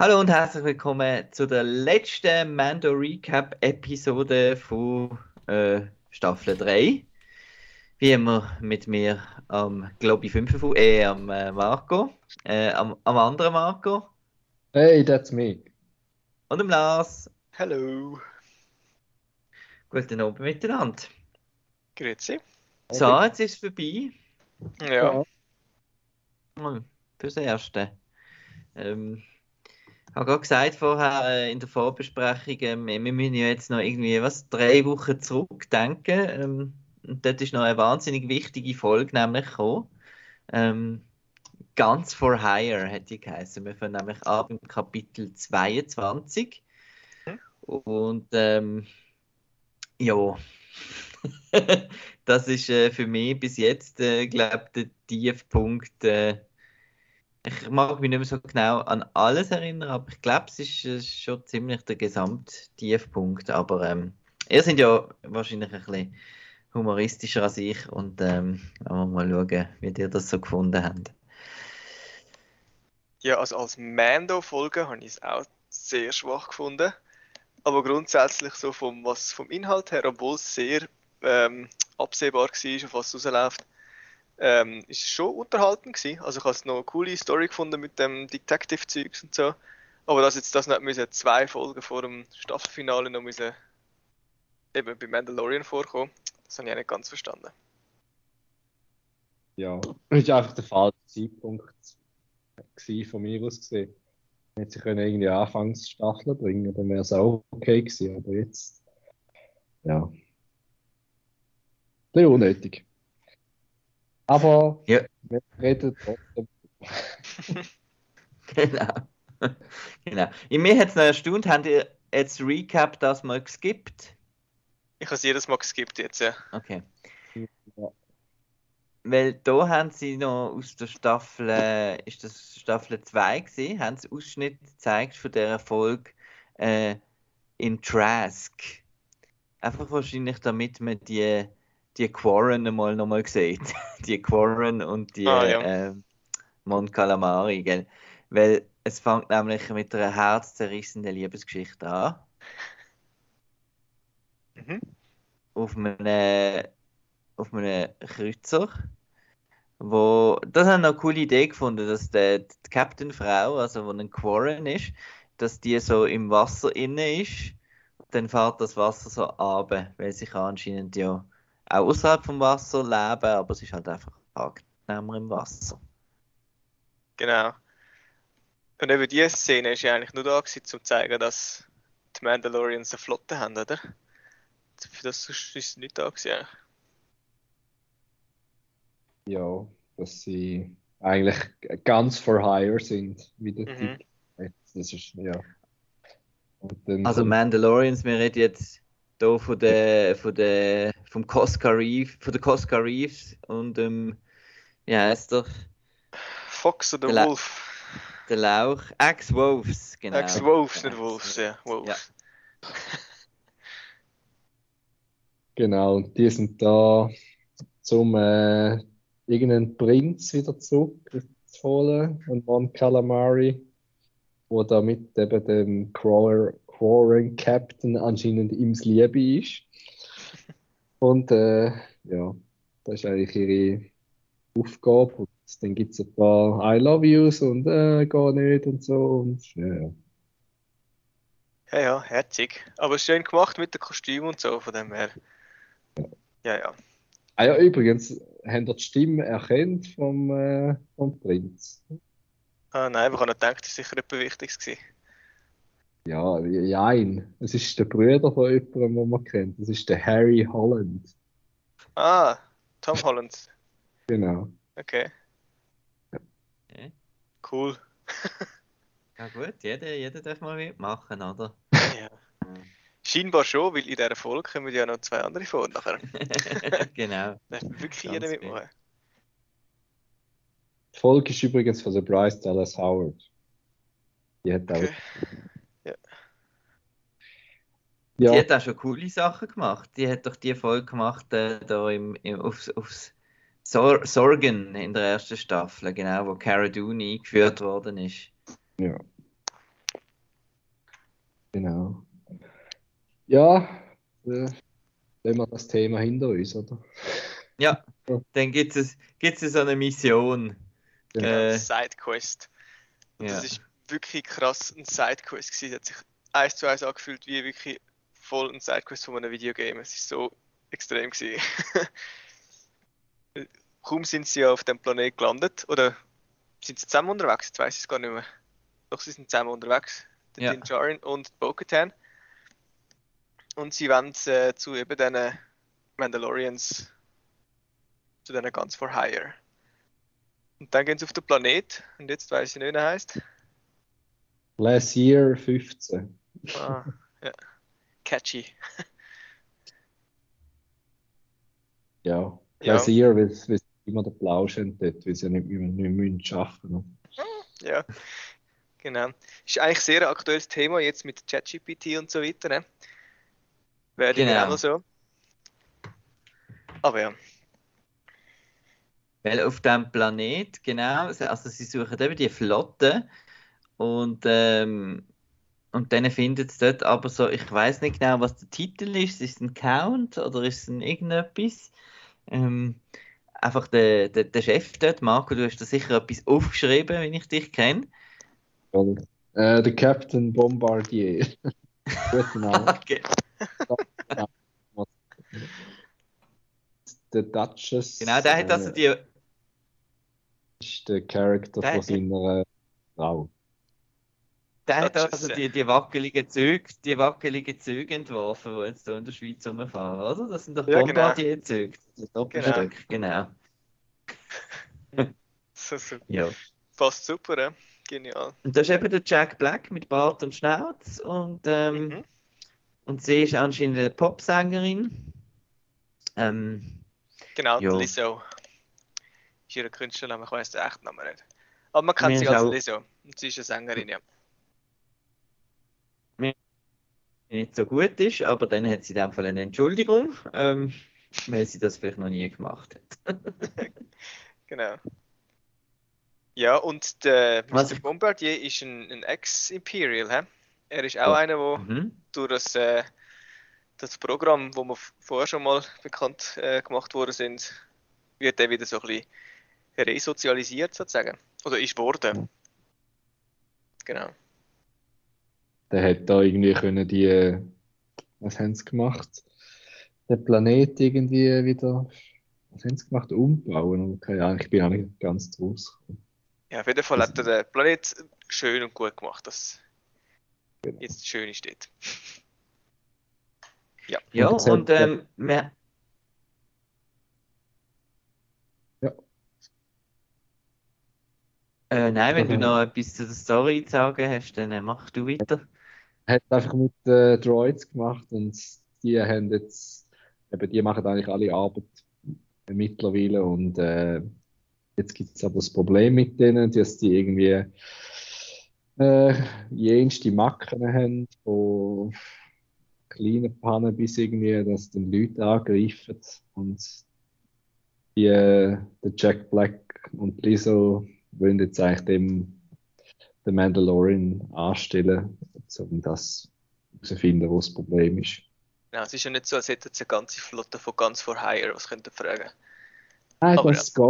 Hallo und herzlich willkommen zu der letzten Mando Recap Episode von äh, Staffel 3. Wie immer mit mir am Globi 5 äh, am äh, Marco, äh, am, am anderen Marco. Hey, that's me. Und dem Lars. Hallo. Guten Abend miteinander. Grüezi. So, jetzt ist es vorbei. Ja. Mal fürs Erste. Ähm, habe gerade gesagt vorher äh, in der Vorbesprechung, ähm, wir müssen ja jetzt noch irgendwie was drei Wochen zurückdenken. Ähm, und dort ist noch eine wahnsinnig wichtige Folge nämlich gekommen. Ähm, Guns for Hire hat die geheißen. Wir fangen nämlich ab im Kapitel 22. Und ähm, ja, das ist äh, für mich bis jetzt, äh, glaube der Tiefpunkt. Äh, ich mag mich nicht mehr so genau an alles erinnern, aber ich glaube, es ist schon ziemlich der Gesamttiefpunkt. Aber ähm, ihr seid ja wahrscheinlich ein bisschen humoristischer als ich und ähm, mal schauen, wie ihr das so gefunden habt. Ja, also als Mando-Folge habe ich es auch sehr schwach gefunden. Aber grundsätzlich so vom, was, vom Inhalt her, obwohl es sehr ähm, absehbar war, auf was es rausläuft, ähm, ist schon unterhaltend gewesen. Also ich habe noch eine coole Story gefunden mit dem Detective-Zeugs und so. Aber dass jetzt das nicht müssen, zwei Folgen vor dem Staffelfinale noch müssen, eben bei Mandalorian vorkommen, das habe ich auch nicht ganz verstanden. Ja, das ist einfach der falsche Zeitpunkt gewesen, von mir aus gesehen. Hätte sie können irgendwie Anfangsstaffeln bringen, dann wäre es auch okay gewesen. Aber jetzt, ja, ein bisschen unnötig. Aber Ja. wir reden trotzdem. Genau. genau. In mir hat es noch erstaunt, habt ihr jetzt Recap das mal geskippt? Ich habe es jedes Mal geskippt jetzt, ja. Okay. Ja. Weil da haben sie noch aus der Staffel, äh, ist das Staffel 2 gewesen, haben sie Ausschnitt gezeigt von der Erfolg äh, in Trask. Einfach wahrscheinlich, damit man die, die Quarren mal nochmal sieht. die Quarren und die Ah, ja. äh, Mon Calamari, gell? Weil es fängt nämlich mit einer herzzerrissenden Liebesgeschichte an. Mhm. auf einem, auf einem Kreuzer. Wo, das habe ich noch eine coole Idee gefunden, dass der, die Captain-Frau, also wo ein Quarren ist, dass die so im Wasser inne ist. Dann fährt das Wasser so runter, weil kann anscheinend ja auch außerhalb vom Wasser leben, aber es ist halt einfach angenehmer im Wasser. Genau. Und eben diese Szene ist ja eigentlich nur da gewesen, um zu zeigen, dass die Mandalorians eine Flotte haben, oder? Für das ist es nicht da gewesen. Ja, dass sie eigentlich ganz for hire sind, wie der Mhm. Sagt. Das ist, ja. Und dann Also Mandalorians, wir reden jetzt hier von der, von der, vom Cosca Reef, von der Cosca Reefs und ähm, wie heißt der? Fox oder Der Wolf? Der Lauch. Ex-Wolves, genau. Ex-Wolves, nicht Wolves, ja. Wolves. Genau, und die sind da, zum äh, irgendeinen Prinz wieder zurückzuholen, und Mon Calamari, wo da mit eben dem Quarren, Quarren Captain anscheinend ihm Liebe ist. Und äh, ja, das ist eigentlich ihre Aufgabe. Und dann gibt es ein paar I love yous und äh, gar nicht und so. Und, ja, ja. Ja, ja, herzig. Aber schön gemacht mit dem Kostüm und so, von dem her. Ja, ja. Ah ja, übrigens, habt ihr die Stimme erkannt vom, äh, vom Prinz? Ah, nein, aber ich habe gedacht, das war sicher etwas Wichtiges. Gewesen. Ja, jein. Es ist der Bruder von jemandem, den man kennt. Das ist der Harry Holland. Ah, Tom Holland. Genau. Okay. Okay. Cool. Ja gut, jeder, jeder darf mal mitmachen, oder? Ja. Scheinbar schon, weil in dieser Folge kommen ja noch zwei andere vor nachher. genau. Da darf wirklich Ganz jeder mitmachen. Die Folge ist übrigens von der Bryce Dallas Howard. Die hat auch. Ja, Die hat auch schon coole Sachen gemacht. Die hat doch die Folge gemacht, äh, da im, im, aufs, aufs Sor Sorgen in der ersten Staffel, genau, wo Cara Dune eingeführt worden ist. ja. Genau. Ja, äh, wenn wir das Thema hinter uns, oder? Ja, dann gibt es, gibt's so eine Mission. Genau, Äh, Sidequest. Und Ja. Das ist wirklich krass ein Sidequest gewesen. Hat sich eins zu eins angefühlt wie wirklich voll ein Sidequest von einem Videogame. Es ist so extrem gewesen. Kaum sind sie auf dem Planet gelandet, oder sind sie zusammen unterwegs? Jetzt weiß ich es gar nicht mehr. Doch, sie sind zusammen unterwegs. Der Ja. Din Djarin und Bo-Katan. Und sie wollen äh, zu eben diesen Mandalorians, zu diesen Guns for Hire. Und dann gehen sie auf den Planet, und jetzt weiß ich nicht, wie er heißt. Last Year 15. Ah, ja. Catchy. Ja. Ja. Weil weil sie immer den Plausch haben dort, weil sie ja nicht mehr, nicht mehr müssen arbeiten müssen. Ja, genau. Ist eigentlich sehr ein aktuelles Thema jetzt mit ChatGPT und so weiter, ne? Wäre Genau. genau so. Aber ja, Weil auf dem Planet, genau, also sie suchen eben die Flotte und, ähm, und dann findet es dort aber so, ich weiß nicht genau, was der Titel ist, ist es ein Count oder ist es ein irgendetwas? Ähm, einfach der, der, der Chef dort, Marco, du hast da sicher etwas aufgeschrieben, wenn ich dich kenne. Oder? Äh, der Captain Bombardier. Guten. Okay. Der Duchess. Genau, der hat also äh, die, ist der Charakter Der von seiner Frau. Der hat also die, die wackeligen Züge, die wackeligen Züge entworfen, die jetzt hier in der Schweiz rumfahren, oder? Das sind doch Ja, genau. Bombardier-Züge, das Doppelstück, genau. so, so. Ja. Passt super, ja? Genial. Und das ist eben der Jack Black mit Bart und Schnauz und, ähm, Mhm. und sie ist anscheinend eine Popsängerin. Ähm, Genau, Ja. Lizzo. Ist ihre Künstlername, ich weiß den echten Namen nicht. Aber man kennt sie als auch- Lizzo. Und sie ist eine Sängerin, ja. Nicht so gut ist, aber dann hat sie in dem Fall eine Entschuldigung, ähm, weil sie das vielleicht noch nie gemacht hat. Genau. Ja, und der Was Mr. Bombardier ist ein, ein Ex-Imperial, hä? Er ist auch Ja. einer, der Mhm. durch das, äh, das Programm, wo wir vorher schon mal bekannt äh, gemacht worden sind, wird er wieder so ein bisschen resozialisiert sozusagen. Oder ist worden. Genau. Der hat da irgendwie können die, was haben sie gemacht? Den Planet irgendwie wieder, was haben sie gemacht? Umbauen? Keine Ahnung, ich bin auch nicht ganz draus. Ja, auf jeden Fall hat er den Planet schön und gut gemacht, dass Genau. jetzt schön steht. Ja, Und das hat- und ähm, wir, Ja. Äh, nein, wenn du noch etwas zu der Story zu sagen hast, dann äh, mach du weiter. Hat einfach mit äh, Droids gemacht und die haben jetzt, eben, die machen eigentlich alle Arbeit mittlerweile und äh, jetzt gibt es aber das Problem mit denen, dass die irgendwie äh, jenste Macken haben, von kleinen Pannen bis irgendwie, dass dann Leute angreifen und die, äh, der Jack Black und Lizzo wollen jetzt eigentlich dem den Mandalorian anstellen, um das herauszufinden, wo das Problem ist. Ja, es ist ja nicht so, als hätten sie eine ganze Flotte von Guns for Hire, was könnte fragen. Nein, Aber das geht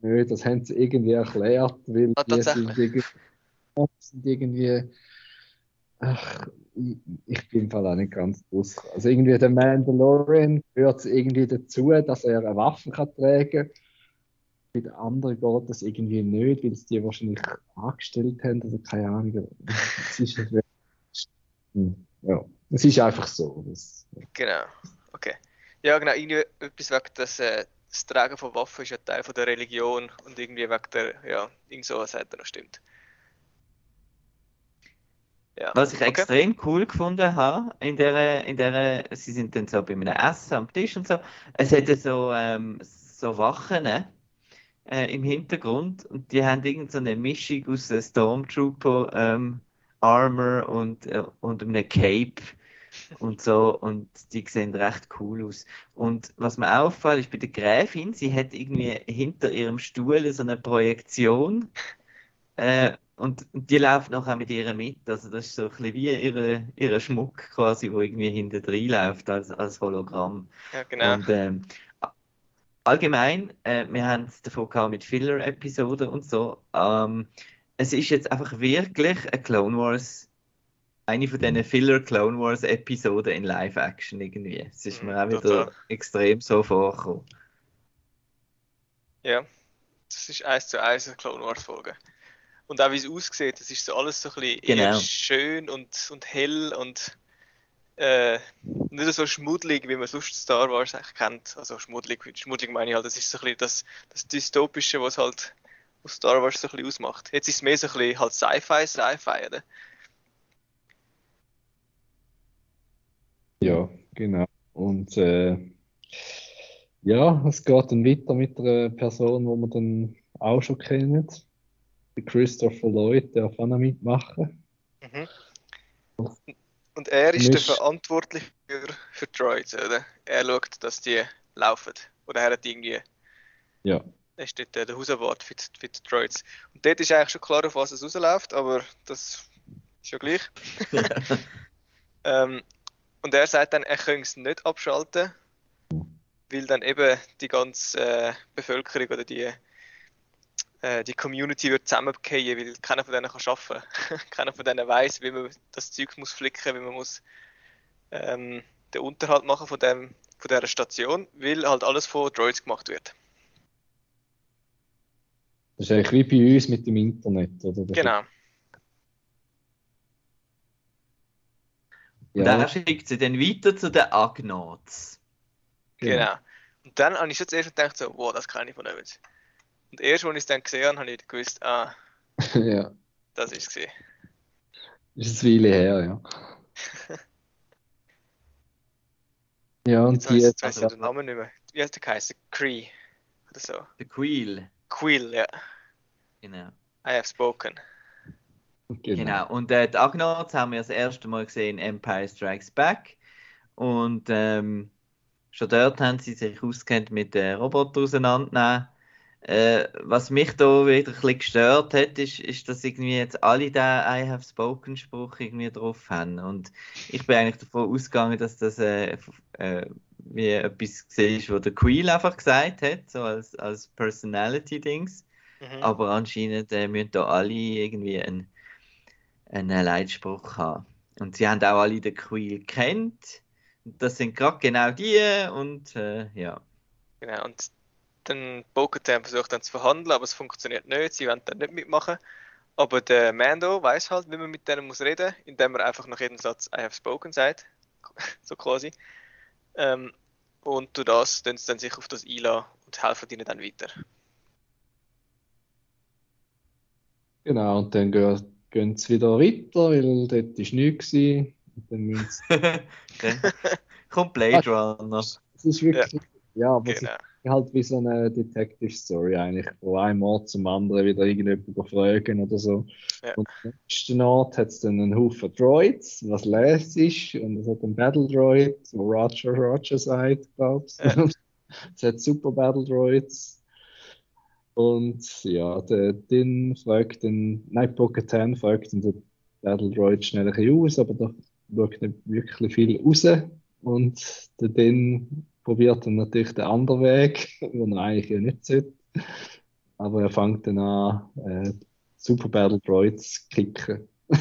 nicht. Das haben sie irgendwie erklärt, weil Ah, die sind irgendwie, sind irgendwie ach, ich, ich bin im Fall auch nicht ganz draus. Also irgendwie der Mandalorian gehört irgendwie dazu, dass er eine Waffe kann tragen kann. Bei den anderen geht das irgendwie nicht, weil es die wahrscheinlich angestellt haben oder keine Ahnung. Es ist, Hm, ja, es ist einfach so. Das, Genau. Okay. Ja, genau, irgendwie etwas wegen des, äh, das Tragen von Waffen ist ja Teil von der Religion und irgendwie wegen der, ja, irgend sowas hat er noch stimmt. Ja. Was ich okay. extrem cool gefunden habe, in der, in der, sie sind dann so bei einem Essen am Tisch und so, es hatte so, ähm, so Wachen äh, im Hintergrund und die haben irgend so eine Mischung aus Stormtrooper ähm, Armor und, äh, und einem Cape und so und die sehen recht cool aus. Und was mir auffällt, ist bei der Gräfin, sie hat irgendwie hinter ihrem Stuhl so eine Projektion äh, und die läuft nachher mit ihr mit. Also das ist so ein bisschen wie ihre, ihre Schmuck quasi, wo irgendwie hinter drin läuft als, als Hologramm. Ja, genau. Und ähm, allgemein, äh, wir haben es davon gehabt mit Filler-Episoden und so. Ähm, es ist jetzt einfach wirklich eine Clone Wars, eine von diesen Filler Clone Wars Episoden in Live-Action irgendwie. Es ist mir auch wieder Total. extrem so vorgekommen. Ja, das ist eins zu eins eine Clone Wars Folge. Und auch wie es aussieht, das ist so alles so ein bisschen Genau. schön und, und hell und äh, nicht so schmuddelig, wie man sonst Star Wars eigentlich kennt. Also schmuddelig, schmuddelig meine ich halt, das ist so ein bisschen das, das Dystopische, was halt was Star Wars so ein bisschen ausmacht. Jetzt ist es mehr so ein bisschen halt Sci-Fi, Sci-Fi, oder? Ja, genau. Und äh, ja, es geht dann weiter mit einer Person, die wir dann auch schon. Der Christopher Lloyd auch noch mitmachen. Mhm. Und er ist der Misch- verantwortlich für, für Droids, oder? Er schaut, dass die laufen. Oder er hat irgendwie Ja, ist dort äh, der Hausabwart für die, für die Droids. Und dort ist eigentlich schon klar, auf was es rausläuft, aber das ist ja gleich. ähm, und er sagt dann, er könne es nicht abschalten, weil dann eben die ganze äh, Bevölkerung oder die, äh, die Community wird zusammenfallen, weil keiner von denen kann arbeiten. keiner von denen weiß, wie man das Zeug muss flicken, wie man muss ähm, den Unterhalt machen von, dem, von dieser Station, weil halt alles von Droids gemacht wird. Das ist eigentlich wie bei uns mit dem Internet, oder? Das Genau. Und Ja, er schickt sie dann weiter zu den Agnauts. Genau. Und dann habe ich schon zuerst gedacht, so, wow, das kenne ich von uns. Und erst, als ich es dann gesehen habe, habe ich gewusst, ah, ja, das ist es. ist eine Weile her, ja. Ja, und Jetzt die, weiß jetzt ich also- den Namen nicht mehr. Wie hat der geheißen? Cree. Oder so. Der Queel. Quill, ja. Genau. I have spoken. Genau. Und äh, die Agnauts haben wir das erste Mal gesehen in Empire Strikes Back. Und ähm, schon dort haben sie sich auskennt mit den Robotern auseinandernehmen. Äh, was mich da wieder ein bisschen gestört hat, ist, ist, dass irgendwie jetzt alle den I have spoken Spruch irgendwie drauf haben. Und ich bin eigentlich davon ausgegangen, dass das äh, äh, wie etwas war, was der Queel einfach gesagt hat, so als, als Personality-Dings. Mhm. Aber anscheinend äh, müssen da alle irgendwie einen, einen Leitspruch haben. Und sie haben auch alle den Quill kennt. Das sind gerade genau die und äh, ja. Genau. Und dann Bo-Katan versucht dann zu verhandeln, aber es funktioniert nicht. Sie wollen dann nicht mitmachen. Aber der Mando weiß halt, wie man mit denen muss reden, indem er einfach nach jedem Satz I have spoken sagt. so quasi. Ähm, und durch das tun sie dann sich auf das einlassen und helfen ihnen dann weiter. Genau, und dann gehen, gehen sie wieder weiter, weil dort war nichts. Und dann müssen sie, kommt Blade Runner. es ist wirklich, ja, aber es Genau. Halt wie so eine Detective Story eigentlich, von einem Ort zum anderen wieder irgendjemand fragen oder so. Ja. Und am nächsten Ort hat es dann einen Haufen Droids, was les ist, und es hat einen Battle Droid, wo Roger Roger sagt, glaubst. Ja. es hat super Battle Droids. Und ja, der Din fragt den, nein, Pocket 10 fragt den Battle Droid schnell ein bisschen aus, aber da schaut nicht wirklich viel raus. Und der Din probiert dann natürlich den anderen Weg, den er eigentlich ja nicht sollte. Aber er fängt dann an, äh, Super Battle Droids zu kicken.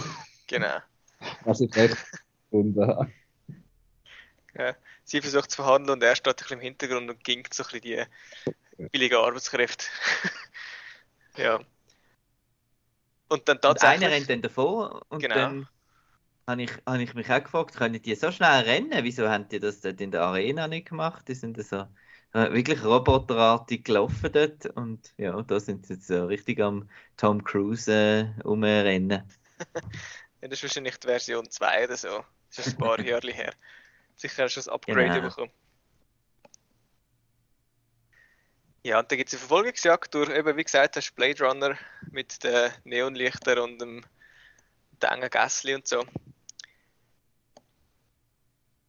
Genau. Was ich echt gefunden habe. Sie versucht zu verhandeln und er steht ein bisschen im Hintergrund und ginkt so ein bisschen die billige Arbeitskräfte. ja. Und dann Und einer tatsächlich. rennt dann davor und Genau. dann habe ich, habe ich mich auch gefragt, können die so schnell rennen? Wieso haben die das dort in der Arena nicht gemacht? Die sind so wirklich roboterartig gelaufen dort und ja, da sind sie jetzt so richtig am Tom Cruise äh, rumrennen. Ja, das ist wahrscheinlich die Version 2 oder so. Das ist ein paar Jahre her. Sicher hast du das Upgrade Genau. bekommen. Ja, und dann gibt es eine Verfolgungsjagd durch, eben wie gesagt, hast Blade Runner mit den Neonlichtern und dem, engen Gässli und so.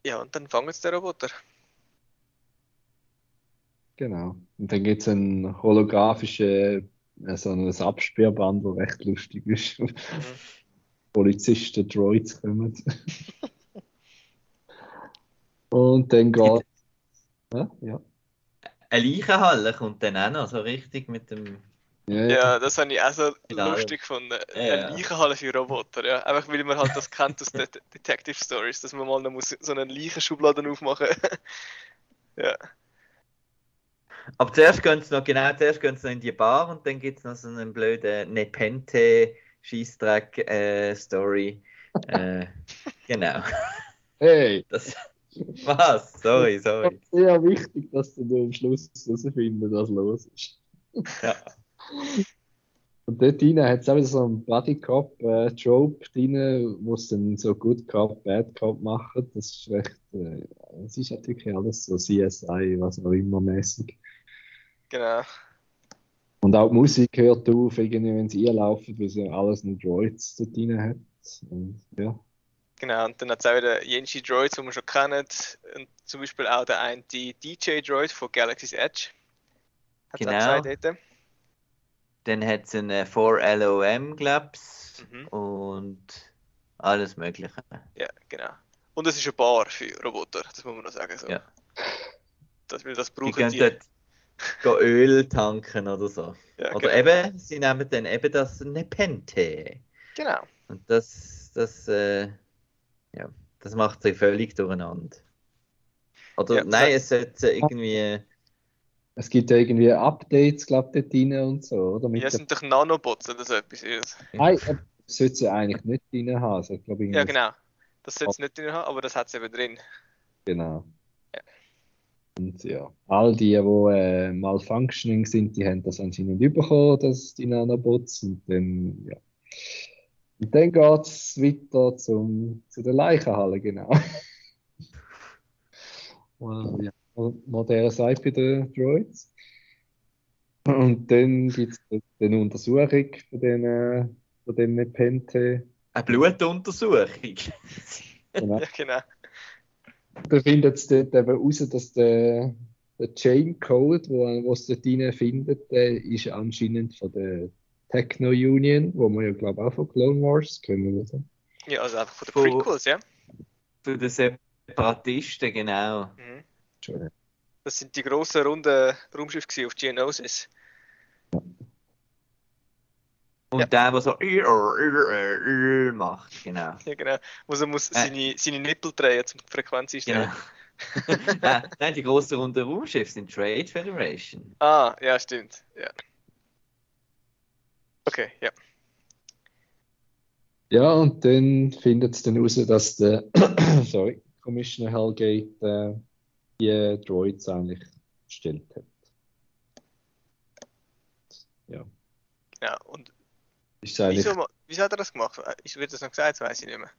Ja, und dann fangen sie den Roboter. Genau. Und dann gibt es einen holographischen äh, so ein Absperrband, das recht lustig ist. Polizisten, Droids kommen. Und dann geht. Ja, ja. Eine Leichenhalle kommt dann auch noch so richtig mit dem. Ja, Ja, das habe ich auch so Ja, lustig gefunden. Ja, Eine ja. Leichenhalle für Roboter, ja. Einfach weil man halt das kennt aus den Detective Stories, dass man mal noch muss so eine Leichenschubladen aufmachen Ja, Aber zuerst gehen sie noch, genau, zuerst gehen sie noch in die Bar und dann gibt es noch so einen blöden Nepente Scheißdreck äh, Story. Äh, genau. Hey, Das, was? Sorry, sorry. sehr wichtig, dass du am Schluss herausfinden, was los ist. Ja. Und dort rein hat es auch wieder so einen Buddy Cop äh, Trope drin, wo es dann so Good Cop, Bad Cop machen. Das ist recht, äh, es ist natürlich alles so CSI, was auch immer mäßig. genau. Und auch die Musik hört auf, irgendwie, wenn sie einlaufen, weil sie alles nur Droids dort drin hat. Und, ja. Genau, und dann hat es auch wieder jenste Droids, die wir schon kennen. Und zum Beispiel auch der eine DJ-Droid von Galaxy's Edge. Hat Genau. auch zwei dort. Dann hat es einen 4LOM, glaub's, Mhm. und alles Mögliche. Ja, genau. Und es ist eine Bar für Roboter, das muss man noch sagen. So. Ja. Das, das Die brauchen gehen die. dort Öl tanken oder so. Ja, Oder genau. eben, sie nehmen dann eben das Nepente. Genau. Und das, das, äh, ja, das macht sich völlig durcheinander. Oder Ja, nein, es sollte irgendwie. Es gibt ja irgendwie Updates, glaube ich, dort drin und so, oder? Mit Ja, sind doch Nanobots oder so etwas. Nein, äh, das sollte sie eigentlich nicht drin haben. Also, ich glaube, Ja, genau. Das sollte es nicht drin haben, aber das hat es eben drin. Genau. Ja. Und ja, all die, die äh, malfunctioning sind, die haben das anscheinend bekommen, das, die Nanobots. Und dann, ja. Und dann geht es weiter zum, zu der Leichenhalle, genau. Well, ja, moderne Seite bei den Droids. Und dann gibt es eine Untersuchung von den, von den Nepente. Eine Blutuntersuchung. Genau. Ja, genau. Da findet es dort eben raus, dass der, der Chain Code, wo, wo es dort rein findet, der ist anscheinend von der Techno Union, wo man ja, glaube ich, auch von Clone Wars kennen, oder? Ja, also einfach von den Von- Prequels, ja. Für die Separatisten, genau. Mhm. Entschuldigung. Das sind die grossen, runden Raumschiffe auf Geonosis. Und Ja. der, der so macht, genau. Ja, genau. Wo er muss Äh. seine, seine Nippel drehen, um die Frequenz genau. einstellen. nein, nein, die großen runden Raumschiffe sind Trade Federation. Ah, ja, stimmt. Ja. Okay, ja. Ja, und dann findet es dann raus, dass der sorry, Commissioner Hellgate äh, die Droids eigentlich gestellt hat. Ja, Genau. Und ist eigentlich. wieso, wieso hat er das gemacht? Ist, wird das noch gesagt? Das weiß ich nicht mehr.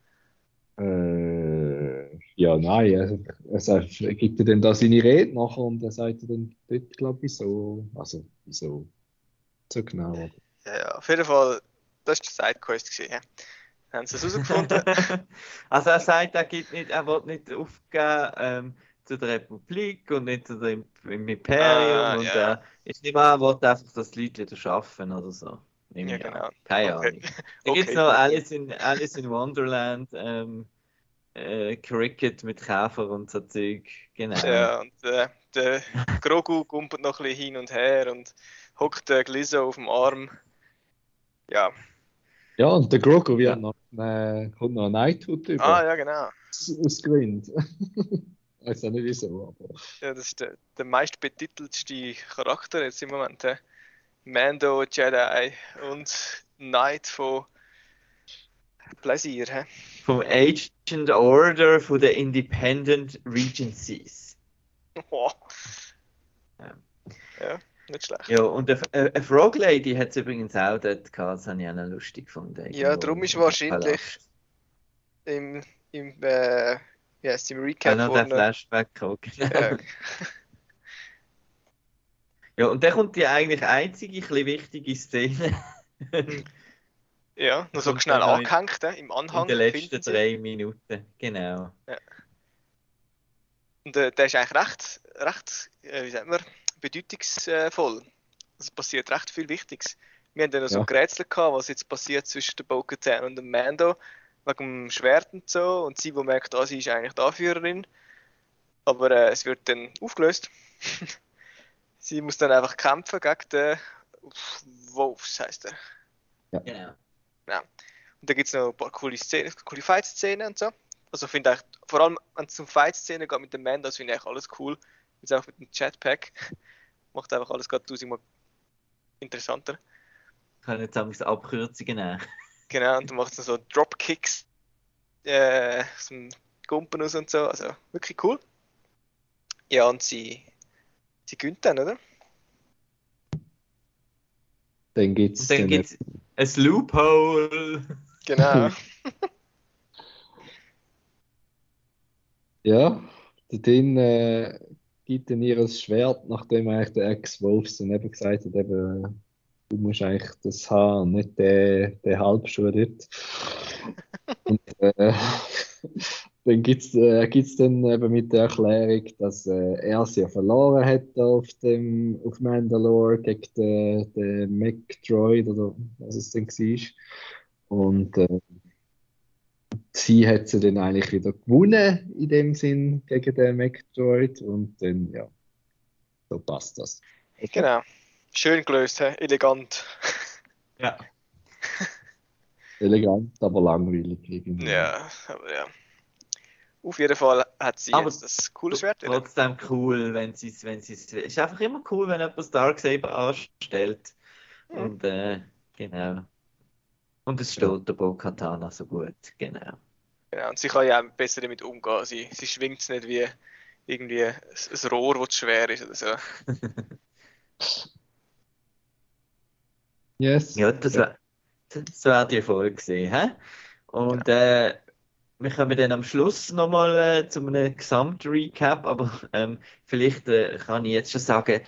Äh, ja, nein, er, er sagt, er gibt er dann da seine Rede nachher und er sagt dann dort, glaube ich, so, also, wieso, so genau. Ja, ja. Auf jeden Fall, das war die Sidequest. gewesen, Ja. Haben sie es herausgefunden? also er sagt, er, gibt nicht, er will nicht aufgeben ähm, zu der Republik und nicht zu dem im Imperium Ah, und ja. ist nicht mal, er will einfach, dass die Leute wieder schaffen oder so. Nehme Ja, ich an. genau. Keine Okay. Ahnung. Da gibt es Okay. noch Alice in, Alice in Wonderland, ähm, äh, Cricket mit Käfer und so Zeug. Genau. Ja, und äh, der Grogu kumpelt noch ein bisschen hin und her und hockt der Glizzo auf dem Arm. Ja, Ja, und der Grogu wird noch, äh, kommt noch ein Knighthood über, ah ja, genau. aus Grind. Weiß auch nicht wieso, aber. Ja, das ist der, der meist betiteltste Charakter jetzt im Moment. hä? Mando, Jedi und Knight von Pläsier. hä? Vom Agent Order von den Independent Regencies. Wow. Ja. Ja, nicht schlecht. Ja, und eine, eine Frog Lady hat es übrigens auch dort gehabt, das habe ich auch noch lustig gefunden. Ja, darum ist wahrscheinlich Palast. Im, im, äh, wie heißt im Recap noch der. Flashback genau. Ja, Ja, und dann kommt die eigentlich einzige, ein wichtige Szene ja, noch so schnell in- angehängt, hä? im in Anhang. den letzten drei Minuten. Genau. Und äh, der ist eigentlich recht, recht äh, wie sagt man, bedeutungsvoll. Es passiert recht viel Wichtiges. Wir haben dann noch so Ja. Gerätsel gehabt, was jetzt passiert zwischen der Bo-Katan und dem Mando, wegen dem Schwert und so. Und sie, die merkt, ah, sie ist eigentlich die Anführerin. Aber äh, es wird dann aufgelöst. sie muss dann einfach kämpfen gegen den Wolfs, heißt er. Genau. Und da gibt es noch ein paar coole Szenen, coole Fight-Szenen und so. Also finde ich, vor allem wenn es um Fight-Szenen geht mit dem Mando, das finde ich eigentlich alles cool. Jetzt auch mit dem Jetpack. Macht einfach alles gerade tausendmal interessanter. Ich kann jetzt auch Abkürzungen nehmen. Genau, und du machst dann so Dropkicks äh, aus dem Gumpen raus und so. Also wirklich cool. Ja, und sie, sie gönnt dann, oder? Dann gibt es Und dann gibt es ein Loophole. Genau. Ja, der Din äh, gibt dann ihr das Schwert, nachdem eigentlich der Ex-Wolf dann eben gesagt hat, eben, äh, du musst eigentlich das haben, nicht den, den Halbschuh dort. Und äh, dann gibt es äh, gibt's dann eben mit der Erklärung, dass äh, er sie ja verloren hat auf dem auf Mandalore gegen den, den Mech-Droid oder was es denn war. Und äh, sie hat sie dann eigentlich wieder gewonnen, in dem Sinn, gegen den Mech-Droid. Und dann, ja, so passt das. genau. Schön gelöst, hä? elegant. Ja. Elegant, aber langweilig irgendwie. Ja, aber ja. Auf jeden Fall hat sie Aber jetzt das coole Schwert. Trotzdem cool, wenn sie es, wenn sie es, ist einfach immer cool, wenn jemand Darksaber anstellt. Mhm. Und, äh, genau. Und es steht der Bo-Katana so gut, genau. Genau, und sie kann ja auch besser damit umgehen. Sie, sie schwingt es nicht wie irgendwie ein, ein Rohr, das zu schwer ist oder so. Yes. Ja, das war das wär die Folge gewesen, hä? Und äh, wir kommen dann am Schluss nochmal äh, zu einem Gesamtrecap, aber ähm, vielleicht äh, kann ich jetzt schon sagen,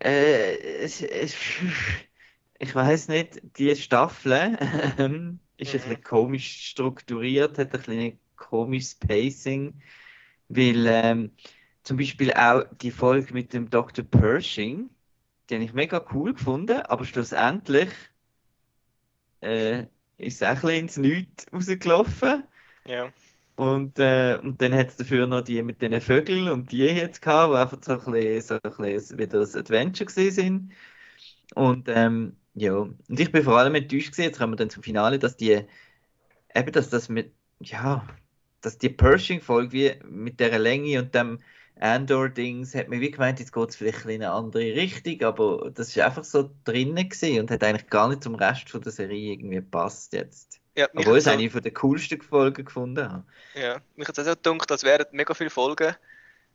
äh, es, es, ich weiß nicht, die Staffel ähm, ist ein Mhm. bisschen komisch strukturiert, hat ein bisschen komisches Pacing, weil ähm, zum Beispiel auch die Folge mit dem Dr. Pershing, die habe ich mega cool gefunden, aber schlussendlich äh, ist es auch ein bisschen ins Nichts rausgelaufen. Ja, Und, äh, und dann hat es dafür noch die mit den Vögeln und die jetzt gehabt, die einfach so ein bisschen, so ein bisschen wieder ein Adventure sind. Und ähm, ja, und ich bin vor allem enttäuscht gewesen, jetzt kommen wir dann zum Finale, dass die, eben, dass das mit, ja, dass die Pershing-Folge wie mit der Länge und dem Andor-Dings, hat mir wie gemeint, jetzt geht es vielleicht in eine andere Richtung, aber das ist einfach so drinnen gewesen und hat eigentlich gar nicht zum Rest von der Serie irgendwie gepasst jetzt. ja Obwohl es auch- eine von der coolsten Folgen gefunden habe. Ja, mich hat es auch so gedacht, als wären mega viele Folgen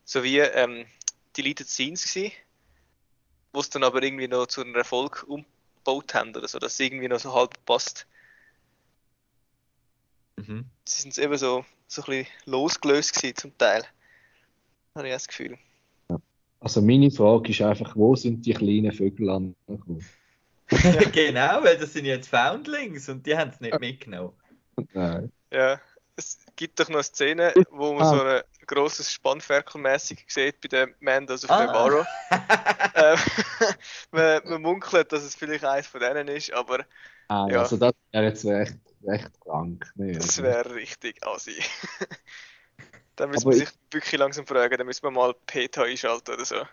so wie ähm, Deleted Scenes gewesen, wo es dann aber irgendwie noch zu einem Erfolg umgebaut haben oder so, dass es irgendwie noch so halb passt. Mhm. Sie sind eben so, so ein bisschen losgelöst gewesen zum Teil. Habe ich das Gefühl. Also meine Frage ist einfach, wo sind die kleinen Vögel angekommen? genau, weil das sind jetzt Foundlings und die haben es nicht mitgenommen. Nein. Ja, es gibt doch noch eine Szene, wo man Ah. so ein grosses Spannferkel mäßig sieht bei den Mandos auf Ah. Navarro. ähm, man, man munkelt, dass es vielleicht eins von denen ist, aber Ah, Ja. Also das wäre jetzt recht, recht krank. Nee, das wäre richtig assi. Dann müssen wir sich wirklich langsam fragen, dann müssen wir mal PETA einschalten oder so.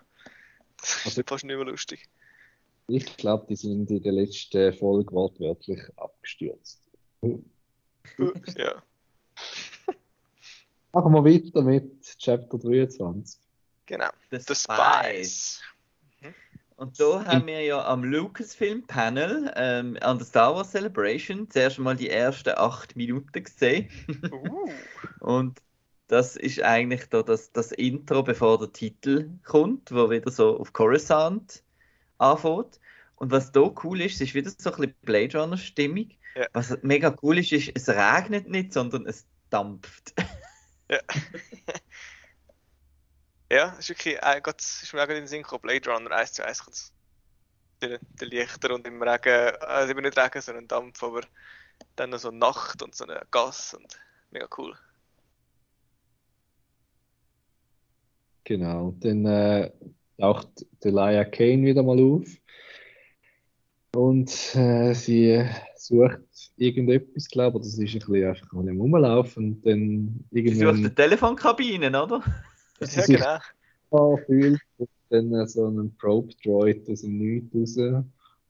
Das Also- ist fast nicht mehr lustig. Ich glaube, die sind in der letzten Folge wortwörtlich abgestürzt. Ja. Machen wir weiter mit Chapter 23. Genau. The The Spies. Und da haben wir ja am Lucasfilm-Panel ähm, an der Star Wars Celebration zuerst mal die ersten acht Minuten gesehen. Uh. Und das ist eigentlich da das, das Intro, bevor der Titel kommt, wo wieder so auf Coruscant anfängt. Und was da cool ist, ist wieder so ein bisschen Blade Runner-Stimmung. Ja. Was mega cool ist, ist, es regnet nicht, sondern es dampft. Ja. ja, ist wirklich, äh, grad, ist mir auch in den Sinn gekommen, Blade Runner 1 zu 1 kommt's. Der, der Lichter und im Regen, also eben nicht Regen, sondern Dampf, aber dann noch so Nacht und so eine Gas und mega cool. Genau. Dann äh, taucht Delia Kane wieder mal auf. Und äh, sie sucht irgendetwas, glaube ich, das ist ein bisschen einfach mal im Rumlaufen und dann Sie sucht irgendwann die Telefonkabinen, oder? dass Ja, genau. da fühlt und dann äh, so einen Probe-Droid aus dem Nichts raus,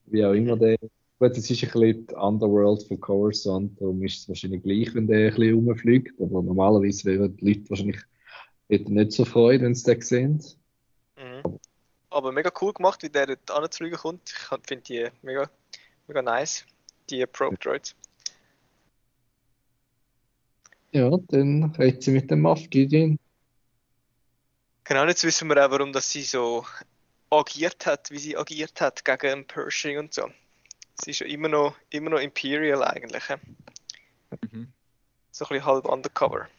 wie auch immer der. Gut, das ist ein bisschen die Underworld von Coruscant, darum ist es wahrscheinlich gleich, wenn der ein bisschen rumfliegt, aber normalerweise wären die Leute wahrscheinlich hätten nicht so Freude, wenn sie den sehen. Mhm. Aber mega cool gemacht, wie der dort anzufliegen kommt. Ich finde die mega, mega nice, die Probe Droids. Ja, dann redet sie mit dem Moff Gideon. Genau, jetzt wissen wir auch, warum dass sie so agiert hat, wie sie agiert hat gegen Pershing und so. Sie ist ja immer noch, immer noch Imperial eigentlich. hä? Mhm. So ein bisschen halb undercover.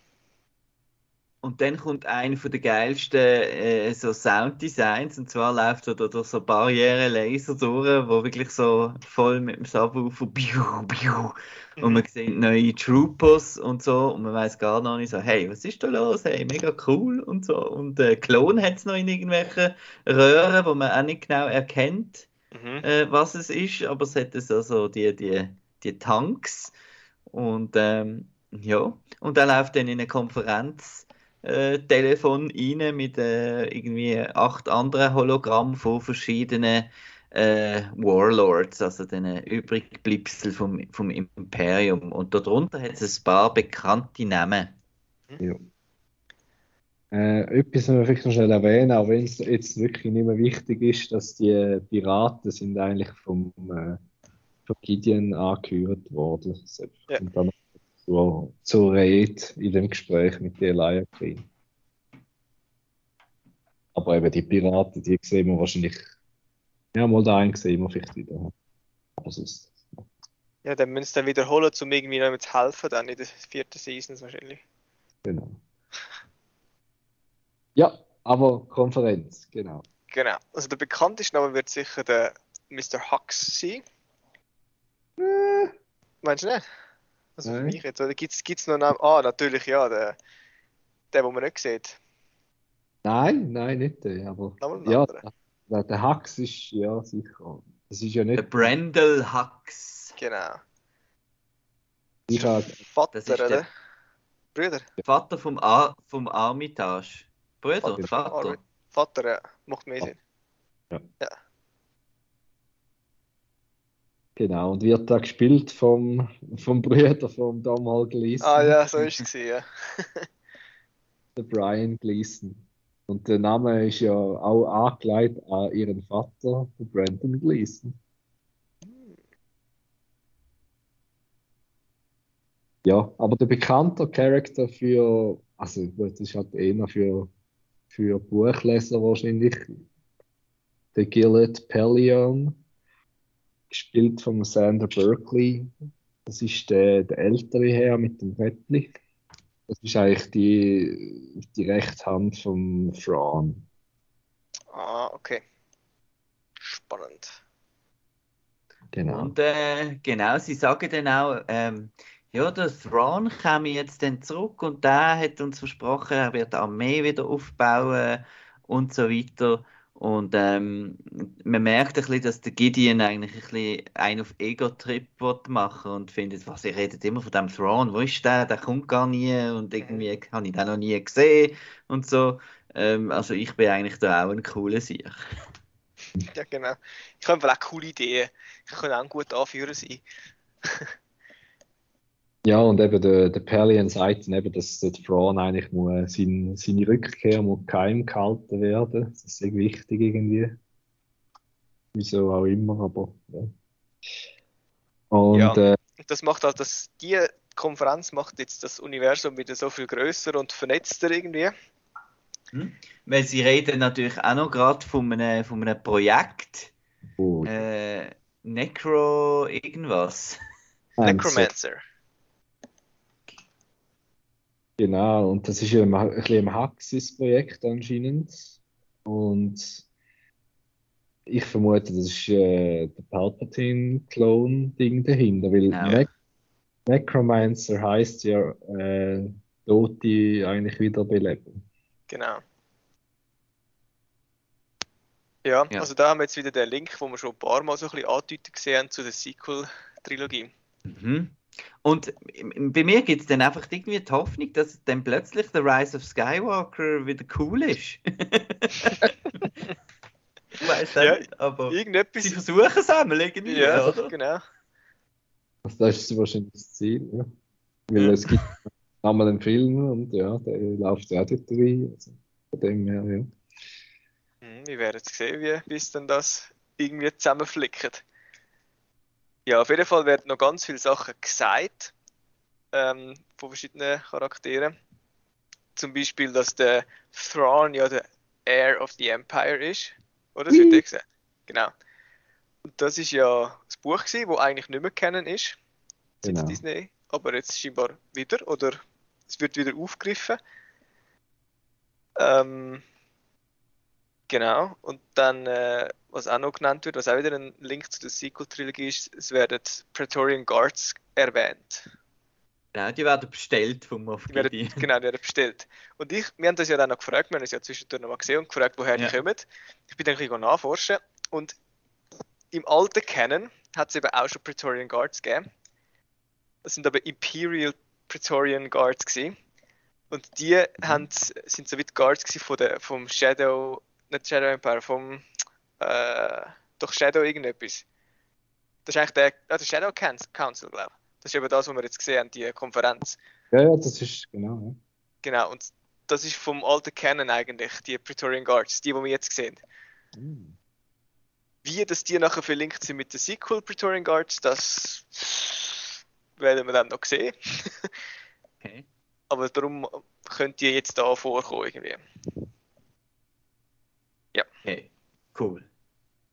Und dann kommt einer von der geilsten äh, so Sounddesigns, und zwar läuft er da durch so Barrieren-Laser durch, wo wirklich so voll mit dem Subwoofer biu, biu, und man sieht neue Troopers und so, und man weiß gar noch nicht so, hey, was ist da los? Hey, mega cool und so. Und äh, Klon hat es noch in irgendwelchen Röhren, wo man auch nicht genau erkennt, Mhm. äh, was es ist, aber es hat so, so die, die, die Tanks. Und ähm, ja, und er läuft dann in eine Konferenz äh, Telefon rein mit äh, irgendwie acht anderen Hologrammen von verschiedenen äh, Warlords, also den Übrigbleibsel vom, vom Imperium. Und darunter hat es ein paar bekannte Namen. Ja. Äh, etwas müssen wir vielleicht noch schnell erwähnen, auch wenn es jetzt wirklich nicht mehr wichtig ist, dass die Piraten sind eigentlich vom, äh, von Gideon angehört worden. Ja. kommt dann noch zur, Rede in dem Gespräch mit der Elia Queen. Aber eben die Piraten, die sehen wir wahrscheinlich, ja, mal da einen sehen wir vielleicht wieder. Aber sonst, Ja, dann müssen sie dann wiederholen, um irgendwie noch zu helfen, dann in der vierten Season wahrscheinlich. genau. Ja, aber Konferenz, genau. Genau. Also der bekannteste Name wird sicher der Mr. Hux sein. Äh, Meinst du nicht? Also für mich jetzt. Oder gibt es noch einen Namen? Ah, natürlich, ja, der, der, den man nicht sieht. Nein, nein, nicht der, aber ja, der, der Hux ist ja sicher. Das ist ja Der nicht. Brendel Hux. Genau. Ich habe, Vater, Das ist der- oder? Brüder? Vater vom, Ar vom Armitage. Brüder, Vater Vater. Vater, ja. Macht mehr Sinn. Genau, und wird da gespielt vom, vom Bruder vom Domal Gleason, Ah ja, so ist es ja. der Brian Gleason. Und der Name ist ja auch angelegt an ihren Vater, der Brandon Gleason. Ja, aber der bekannte Charakter für, also gut, das ist halt eher für, für Buchleser wahrscheinlich, der Gillett Pellion, gespielt von Sander Berkeley. Das ist der, der ältere Herr mit dem Rädchen. Das ist eigentlich die, die rechte Hand von Thrawn. Ah, okay. Spannend. Genau. Und äh, genau, sie sagen dann auch, ähm, ja, der Thrawn käme jetzt dann zurück und der hat uns versprochen, er wird die Armee wieder aufbauen und so weiter. Und ähm, man merkt ein bisschen, dass der Gideon eigentlich ein bisschen einen auf Ego-Trip machen und findet, was, ihr redet immer von dem Thrawn, wo ist der? Der kommt gar nie und irgendwie habe ich den noch nie gesehen und so. Ähm, also ich bin eigentlich da auch ein cooler Sieg. Ja, genau. Ich habe einfach auch coole Ideen. Ich kann auch ein guter Anführer sein. Ja, und eben der, der Pellion sagt dann eben, dass der Thrawn eigentlich muss, sein, seine Rückkehr muss geheim gehalten werden. Das ist sehr wichtig irgendwie. Wieso auch immer, aber ja. Und Ja. Äh, das macht halt, dass die Konferenz macht jetzt das Universum wieder so viel größer und vernetzter irgendwie. Weil sie reden natürlich auch noch gerade von einem, von einem Projekt, oh, äh, Necro irgendwas. Necromancer. Genau, und das ist ja ein, ein bisschen ein Haxis-Projekt anscheinend. Und ich vermute, das ist äh, der Palpatine-Clone-Ding dahinter, weil Genau. Nec Necromancer heißt ja äh, Tote eigentlich wieder beleben. Genau. Ja, Ja. also da haben wir jetzt wieder den Link, wo wir schon ein paar Mal so ein bisschen angedeutet gesehen haben zu der Sequel-Trilogie. Mhm. Und bei mir gibt es dann einfach irgendwie die Hoffnung, dass dann plötzlich der Rise of Skywalker wieder cool ist. ich weiß Ja, nicht, aber Irgendetwas. sie versuchen es einmal irgendwie, ja, oder? genau. Also das ist wahrscheinlich das Ziel, ja. Weil es gibt einmal einen Film und ja, der läuft ja auch dort rein. Also von dem her, ja. Hm, wir werden jetzt sehen, wie, wie es dann das irgendwie zusammenflickt. Ja, auf jeden Fall werden noch ganz viele Sachen gesagt ähm, von verschiedenen Charakteren. Zum Beispiel, dass der Thrawn ja der Heir of the Empire ist. Oder? Das wird ja gesagt. Genau. Und das ist ja das Buch gewesen, wo eigentlich nicht mehr kennen ist. Seit Genau. Disney. Aber jetzt scheinbar wieder. Oder es wird wieder aufgegriffen. Ähm, genau. Und dann, äh, was auch noch genannt wird, was auch wieder ein Link zu der Sequel-Trilogie ist, es werden Praetorian Guards erwähnt. Genau, die werden bestellt vom Moff Gideon. genau, die werden bestellt. Und ich, wir haben das ja dann noch gefragt, wir haben es ja zwischendurch noch mal gesehen und gefragt, woher Ja. die kommen. Ich bin dann ein bisschen nachforschen und im alten Canon hat es eben auch schon Praetorian Guards gegeben. Das sind aber Imperial Praetorian Guards gewesen. Und die haben, sind so wie die Guards von der, vom Shadow, nicht Shadow Empire, vom, äh, doch Shadow irgendetwas. Das ist eigentlich der, ah, der Shadow Council, glaube ich. Das ist eben das, was wir jetzt gesehen haben, die Konferenz. Ja, ja, das ist genau. Genau, und das ist vom alten Canon eigentlich, die Praetorian Guards, die, die wir jetzt sehen. Ja. Hm. Wie dass die nachher verlinkt sind mit der Sequel Praetorian Guards, das werden wir dann noch sehen. Okay. Aber darum könnt ihr jetzt da vorkommen irgendwie. Okay, cool.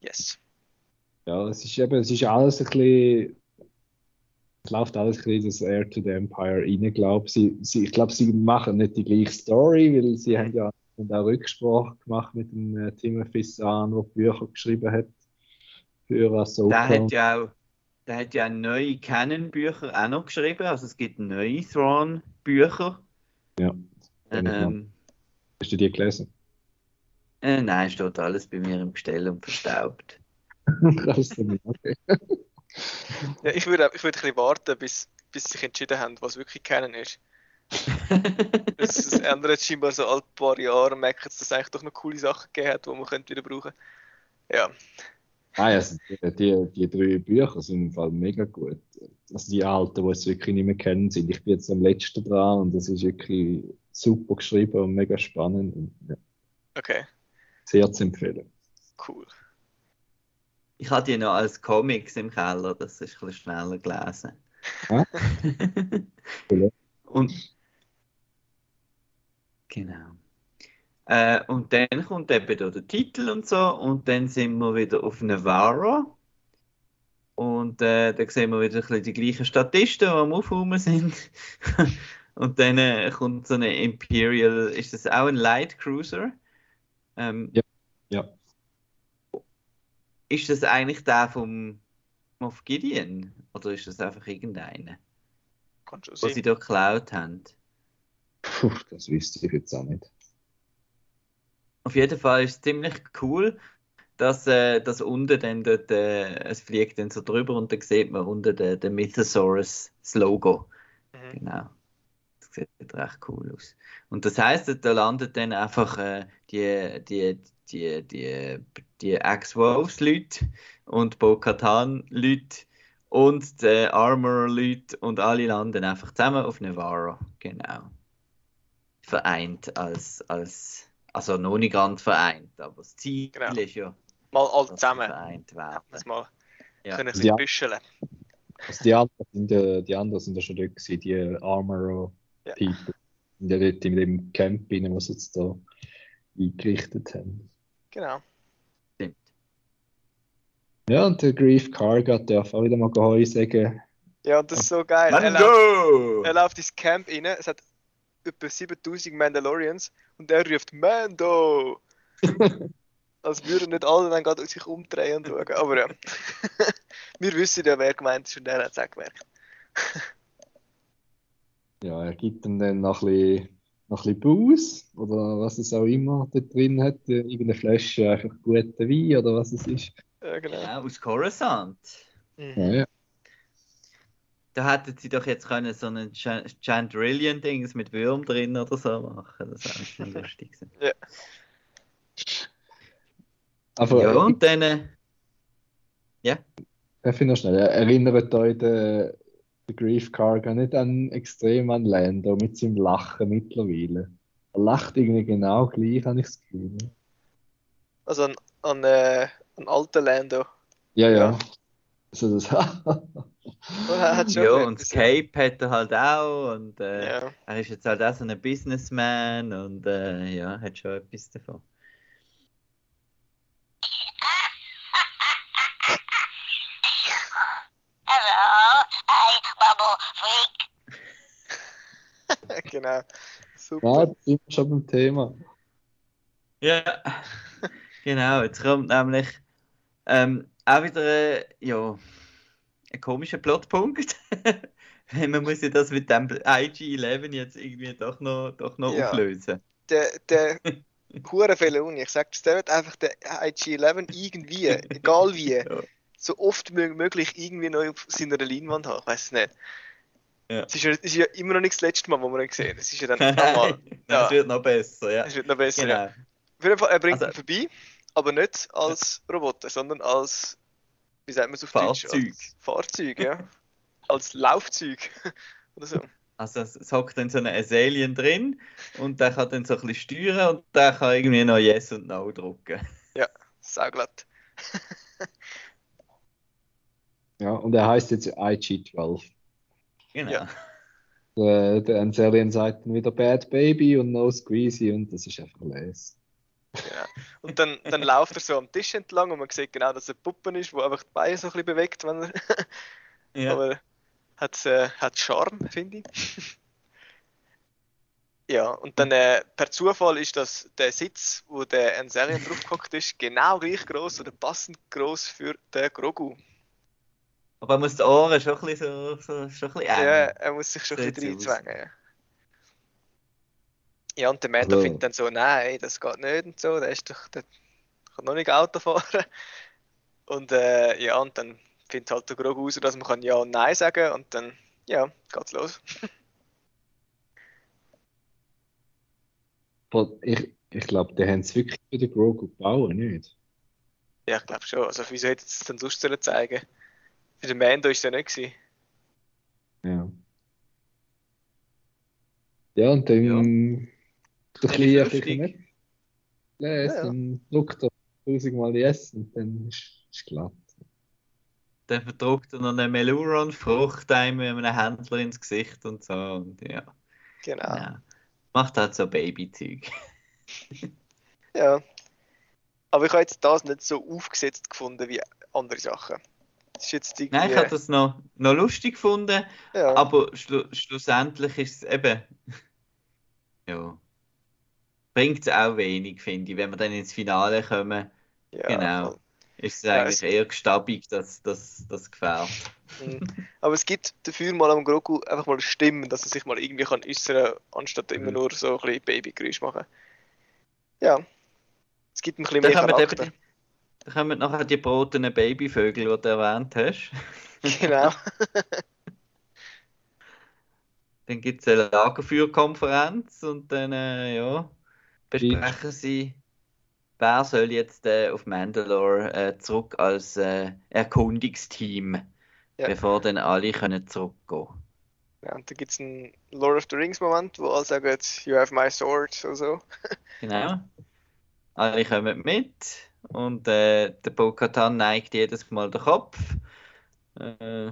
Yes. Ja, es ist eben, es ist alles ein bisschen, es läuft alles ein bisschen das Air to the Empire rein, glaube sie, sie, ich glaube, sie machen nicht die gleiche Story, weil sie haben ja und auch Rücksprache gemacht mit dem äh, Timothy Zahn, der Bücher geschrieben hat für Ahsoka. Der hat ja auch, der hat ja neue Canon-Bücher auch noch geschrieben, also es gibt neue Thrawn-Bücher. Ja. Ähm, Hast du die gelesen? Äh, nein, steht alles bei mir im Gestell und verstaubt. Okay. Ja, ich würde ich würde ein bisschen warten, bis, bis sie sich entschieden haben, was wirklich Canon ist. Das, das ändert scheinbar so alle paar Jahre, merken sie, dass es eigentlich doch noch coole Sachen gegeben hat, die man könnte wieder brauchen Ja, Nein, also die, die, die drei Bücher sind im Fall mega gut. Also die alten, die es wirklich nicht mehr kennen sind. Ich bin jetzt am letzten dran und das ist wirklich super geschrieben und mega spannend und ja, okay, sehr zu empfehlen. cool. Ich hatte die noch als Comics im Keller, das ist ein bisschen schneller gelesen. Ah. Cool. und genau. Äh, und dann kommt eben da der Titel und so, und dann sind wir wieder auf Navarra. Und äh, da sehen wir wieder ein bisschen die gleichen Statisten, die am Aufräumen sind. und dann äh, kommt so eine Imperial, ist das auch ein Light Cruiser? Ähm, Ja, Ist das eigentlich der vom Moff Gideon? Oder ist das einfach irgendeiner, Kann schon was sie da geklaut haben? Puh, das wüsste ich jetzt auch nicht. Auf jeden Fall ist es ziemlich cool, dass, äh, dass unten dann dort, äh, es fliegt dann so drüber und dann sieht man unten den, den Mythosaurus, das Logo. Mhm. Genau. Das sieht recht cool aus. Und das heißt, da landet dann einfach äh, die, die, die, die, die Ex-Wolves-Leute und Bo-Katan-Leute und die Armor-Leute und alle landen einfach zusammen auf Navarro. Genau. Vereint als, als, also noch nicht ganz vereint, aber das Ziel Genau. ist ja, Mal alle zusammen. vereint werden. Das mal Ja. können ein Ja. büscheln. Also die, anderen sind ja, die anderen sind ja schon dort gewesen, die Armor Ja. People. In der dort in dem Camp, rein, was sie jetzt da eingerichtet haben. Genau. Stimmt. Ja, und der Grief Kargat darf auch wieder mal Geheu sagen. Ja, und das ist so geil. Er läuft, Mando! er läuft ins Camp rein, es hat etwa 7000 Mandalorians und er ruft Mando! Als würden nicht alle dann gerade sich umdrehen und schauen. Aber ja. Wir wissen ja, wer gemeint ist und der hat es auch gemerkt. Ja, er gibt ihm dann noch ein bisschen noch ein bisschen Booze oder was es auch immer da drin hat. äh, Irgendeine Flasche einfach guten Wein oder was es ist. Ja, genau. Ja, aus Coruscant. Ja, Mhm. ja. Da hätten sie doch jetzt können so einen Chandrillion-Dings mit Würm drin oder so machen. Das wäre schon lustig gewesen. Aber Ja, ich und dann. äh, darf ich noch schnell, erinnert euch der, der Grief Karga nicht an extrem an Lando mit seinem Lachen mittlerweile? Er lacht irgendwie genau gleich, habe ich das Gefühl. Also an, an, äh, an alten Lando. Ja, ja. Ja. Also das, hat schon Ja, und das Cape hat er halt auch. Und äh, Ja. er ist jetzt halt auch so ein Businessman und äh, ja, hat schon etwas davon. Genau. ja, Super. da sind wir schon beim Thema. Ja, genau. Jetzt kommt nämlich ähm, auch wieder äh, ja, ein komischer Plotpunkt. Weil Man muss ja das mit dem IG-11 jetzt irgendwie doch noch, doch noch Ja. auflösen. Der, der Hurenfehler Uni, ich sag der wird einfach der IG-11 irgendwie, egal wie, Ja. so oft wie möglich irgendwie neu auf seiner Leinwand haben. Ich weiß es nicht. Ja. Es ist, ja, es ist ja immer noch nicht das letzte Mal, wo wir ihn sehen. Es ist ja dann nochmal. Das Ja. wird noch besser, ja. Es wird noch besser. Ja. Genau. Auf jeden Fall, er bringt Also- ihn vorbei, aber nicht als Roboter, sondern als, wie sagt man es auf Deutsch? Fahrzeug. Als Fahrzeug, ja. als Laufzeug. Oder so. Also es, es hockt dann so ein Alien drin und der kann dann so ein bisschen steuern und der kann irgendwie noch Yes und No drücken. Sauglatt. Ja, und er heißt jetzt IG-12. Genau. Ja. Der, der Anselian sagt dann wieder Bad Baby und No Squeezy und das ist einfach les. Genau. Und dann, dann läuft er so am Tisch entlang und man sieht genau, dass er Puppen ist, wo einfach die Beine so ein bisschen bewegt, wenn er, Ja. aber hat, äh, hat Charme, finde ich. ja, und dann äh, per Zufall ist das der Sitz, wo der Anselian draufgehockt ist, genau gleich groß oder passend groß für den Grogu. Aber er muss die Ohren schon ein bisschen, so, so, schon ein bisschen eng. Ja, er muss sich schon ein bisschen reinzwängen. Ja. ja, und der Mando Also- findet dann so, nein, das geht nicht und so, der ist doch, der kann noch nicht Auto fahren. Und äh, ja, und dann findet halt der Grogu raus, dass man kann Ja und Nein sagen und dann, ja, geht's los. Ich, ich glaube, die haben es wirklich für den Grogu gebaut, nicht? Ja, ich glaube schon. Also wieso hätte es dann sonst sollen zeigen? Für den Mando ist es ja nicht gewesen. Ja. Ja, und dann Ja. der Finde ich Kleine lustig. vielleicht nicht les, Ja, dann drückt er tausendmal Yes und dann ist es glatt. Dann verdruckt er noch eine Meluron-Frucht einem mit einem Händler ins Gesicht und so. Und ja, Genau. ja. Macht halt so Babyzeug. Ja. Aber ich habe jetzt das nicht so aufgesetzt gefunden wie andere Sachen. Das ist irgendwie. Nein, ich habe das noch, noch lustig gefunden, ja. aber schlu schlussendlich ist es eben. ja. Bringt es auch wenig, finde ich. Wenn wir dann ins Finale kommen, ja, genau. voll. ist es Ja, eigentlich es- eher gestabig, dass das gefällt. Mhm. Aber es gibt dafür mal am Grogu einfach mal Stimmen, dass er sich mal irgendwie kann äußern kann, anstatt immer Mhm. nur so ein bisschen Babygeräusch machen. Ja. Es gibt ein bisschen Da mehr Charakter. Da kommen nachher die brotenen Babyvögel, die du erwähnt hast. Genau. Dann gibt es eine Lagerfeuerkonferenz und dann äh, ja, besprechen sie, wer soll jetzt äh, auf Mandalore äh, zurück als äh, Erkundungsteam, Ja. bevor dann alle können zurückgehen Ja, und da gibt es einen Lord of the Rings Moment, wo alle sagen, you have my sword oder so. Genau. Alle kommen mit und äh, der Bo-Katan neigt jedes Mal den Kopf. Äh,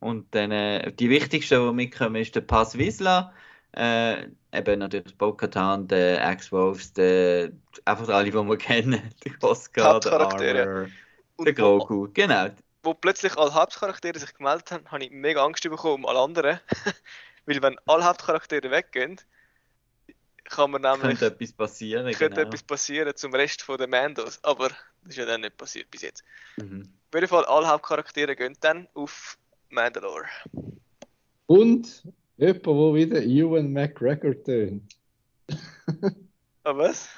und dann äh, die wichtigste, die mitkommen, ist der Pass Wisla. Äh, eben natürlich Bo-Katan, der X-Wolves, der einfach alle, die wir kennen. Der Oscar, der Hauptcharaktere. Armor, der Grogu. Genau. wo plötzlich alle Hauptcharaktere sich gemeldet haben, habe ich mega Angst bekommen um alle anderen. Weil wenn alle Hauptcharaktere weggehen, kann man nämlich Könnte etwas passieren. könnte Genau. etwas passieren zum Rest von den Mandos. Aber das ist ja dann nicht passiert bis jetzt. Mhm. Auf jeden Fall, alle Hauptcharaktere gehen dann auf Mandalore. Und jemand, der wieder Ewan McGregor tönt. Ah, was?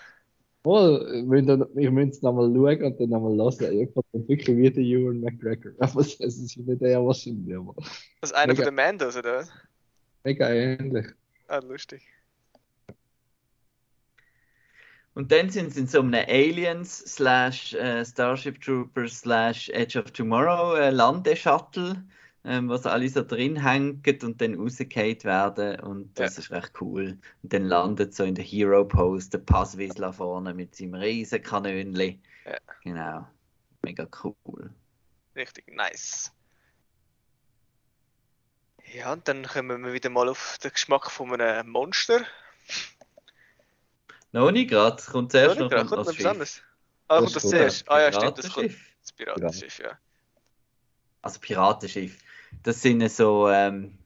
Oh, wir müssen es nochmal schauen und dann nochmal hören. Ich fand das wirklich wie der Ewan McGregor. Aber es es ist nicht der wahrscheinlich, aber Das ist einer Mega. von den Mandos, oder was? mega ähnlich. Ah, lustig. Und dann sind sie in so einem Aliens slash äh, Starship Troopers slash Edge of Tomorrow äh, Landeshuttle, ähm, sie alle so drin hängen und dann rausgefallen werden. Und das ist recht cool. Und dann landet so in der Hero Pose der Passwiesler vorne mit seinem riesen Kanönli. Ja. Genau. Mega cool. Richtig nice. Ja, und dann kommen wir wieder mal auf den Geschmack von einem Monster. Noch nicht gerade. Kommt zuerst noch, noch etwas Schiff. anderes? Ah, Das kommt das ist zuerst? Ah ja, stimmt, das kommt. Piratenschiff. Das Piratenschiff, ja. Also Piratenschiff. Das sind so ähm,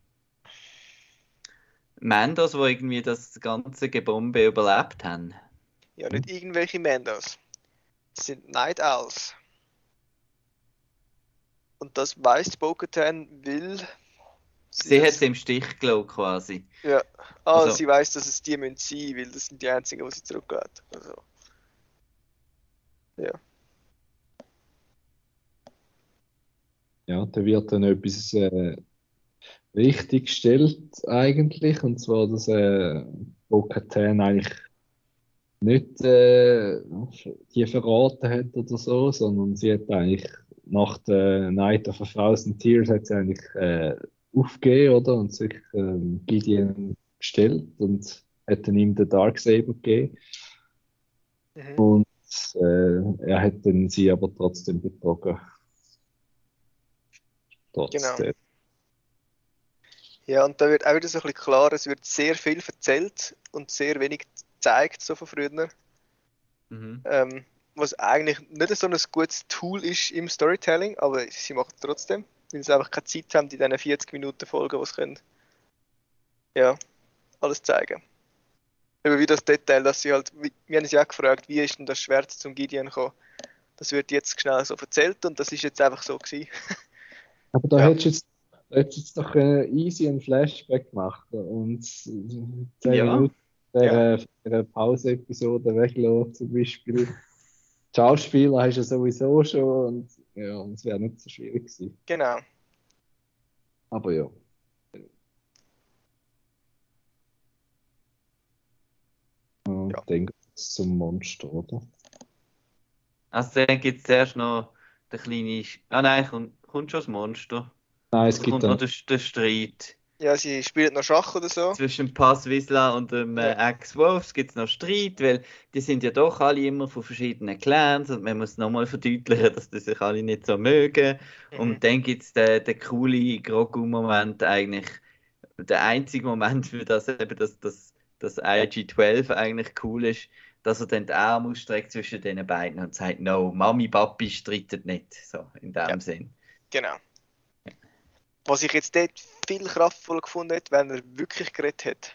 Mandos, die irgendwie das ganze Gebombe überlebt haben. Ja, nicht irgendwelche Mandos. Das sind Night Owls. Und das weiß Bo-Katan, will. Sie hat sie im Stich gelassen quasi. Ja. Ah, Also- sie weiß, dass es die müssen sein, weil das sind die einzigen, die sie zurückgeht. Also. Ja, da wird dann etwas äh, richtig gestellt eigentlich, und zwar, dass äh, Bo-Katan eigentlich nicht äh, die verraten hat oder so, sondern sie hat eigentlich nach der Night of a Thousand Tears hat sie eigentlich äh, aufgegeben, oder? Und sich ähm, Gideon gestellt und hat dann ihm den Darksaber gegeben. Mhm. Und äh, er hat dann sie aber trotzdem betrogen. Trotzdem. Genau. Ja, und da wird auch wieder so ein bisschen klar, es wird sehr viel erzählt und sehr wenig gezeigt, so von früher. Mhm. Ähm, was eigentlich nicht so ein gutes Tool ist im Storytelling, aber sie machen es trotzdem, weil sie einfach keine Zeit haben, in diesen 40 Minuten Folgen, was können. Ja, alles zeigen. Eben wie das Detail, dass sie halt, wir haben sie auch gefragt, wie ist denn das Schwert zum Gideon gekommen? Das wird jetzt schnell so erzählt und das ist jetzt einfach so gewesen. Aber da Ja. hättest du jetzt, hättest jetzt doch äh, easy einen Flashback gemacht und 10 Ja. Minuten der, äh, der Pause-Episode weglassen, zum Beispiel. Die Schauspieler hast du ja sowieso schon und ja, und es wäre nicht so schwierig gewesen. Genau. Aber ja. Und Ja. dann geht's zum Monster, oder? Also dann gibt es zuerst noch den kleinen... Ah nein, kommt, kommt schon das Monster. Nein, es Es gibt kommt noch dann, der, der Streit. Ja, sie spielen noch Schach oder so. Zwischen Passwiesla und dem äh, Ex-Wolfs gibt es noch Streit, weil die sind ja doch alle immer von verschiedenen Clans und man muss nochmal verdeutlichen, dass die sich alle nicht so mögen. Mhm. Und dann gibt es den, den coolen Grogu-Moment eigentlich, der einzige Moment, für das eben das, das, das IG-12 eigentlich cool ist, dass er dann die Arme ausstreckt zwischen den beiden und sagt, no, Mami, Papi streitet nicht, so in dem Ja. Sinn. Genau. Was ich jetzt dort viel kraftvoller gefunden hätte, wenn er wirklich geredet hätte.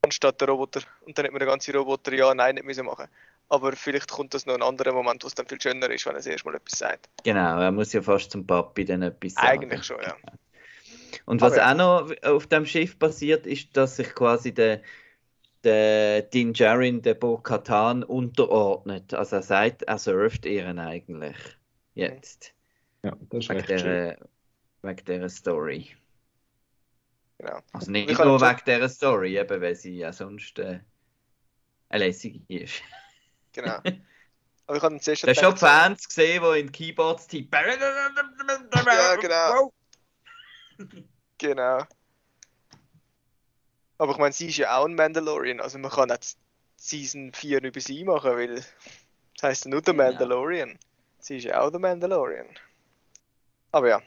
Anstatt der Roboter. Und dann hätte man den ganzen Roboter ja, nein, nicht müssen machen. Aber vielleicht kommt das noch ein anderer Moment, wo es dann viel schöner ist, wenn er das erste Mal etwas sagt. Genau, er muss ja fast zum Papi dann etwas sagen. Eigentlich schon, ja. Und was Aber- auch noch auf dem Schiff passiert, ist, dass sich quasi der, der Din Djarin, der Bo-Katan, unterordnet. Also er sagt, er surft ihren eigentlich. Jetzt. ja, das ist Wegen recht schön. Der, wegen dieser Story. Genau. Also nicht Wir nur wegen dieser Story, eben weil sie ja sonst äh, eine lässige ist. genau. Aber ich habe zuerst hast schon Fans gesehen, die in Keyboards tippen. Ja, genau. Genau. Aber ich meine, sie ist ja auch ein Mandalorian, also man kann jetzt Season 4 über sie machen, weil das heisst ja nur der Genau. Mandalorian. Sie ist ja auch der Mandalorian. Aber ja,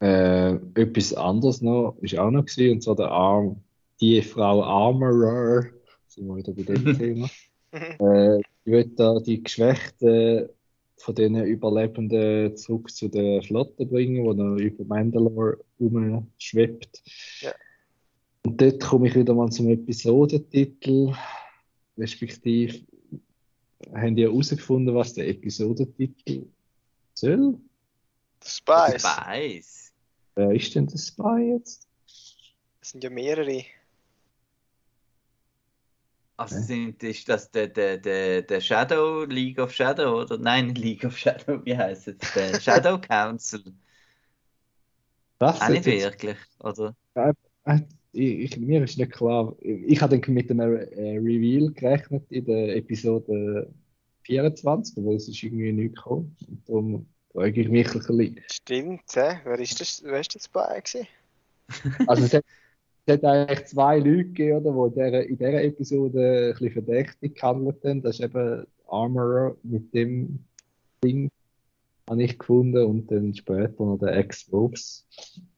Äh, etwas anderes noch, ist auch noch gewesen, und zwar der Arm, die Frau Armorer, sind wir wieder bei dem Thema. Äh, ich will da die Geschwächten von den Überlebenden zurück zu der Flotte bringen, die noch über Mandalore rumschwebt. Ja. Und dort komme ich wieder mal zum Episodentitel, respektive haben die herausgefunden, was der Episodentitel soll? Spice. Spice. Wer ist denn der Spy jetzt? Es sind ja mehrere. Also sind, ist das der, der, der, der Shadow, League of Shadow oder nein, League of Shadow, wie heißt es? Der Shadow Council. Das Auch nicht jetzt- wirklich, oder? Äh, ich, ich, mir ist nicht klar. Ich habe dann mit einem äh, Reveal gerechnet in der Episode 24, aber es ist irgendwie nicht gekommen. Und darum frage ich mich ein bisschen. Stimmt, hä? Wer ist das, wer ist das bei gewesen? Also es hat, es hat eigentlich zwei Leute gegeben, oder, die in dieser, in dieser Episode ein bisschen verdächtig gehandelt haben. Das ist eben Armorer mit dem Ding, habe ich gefunden, und dann später noch der Ex-Wolves.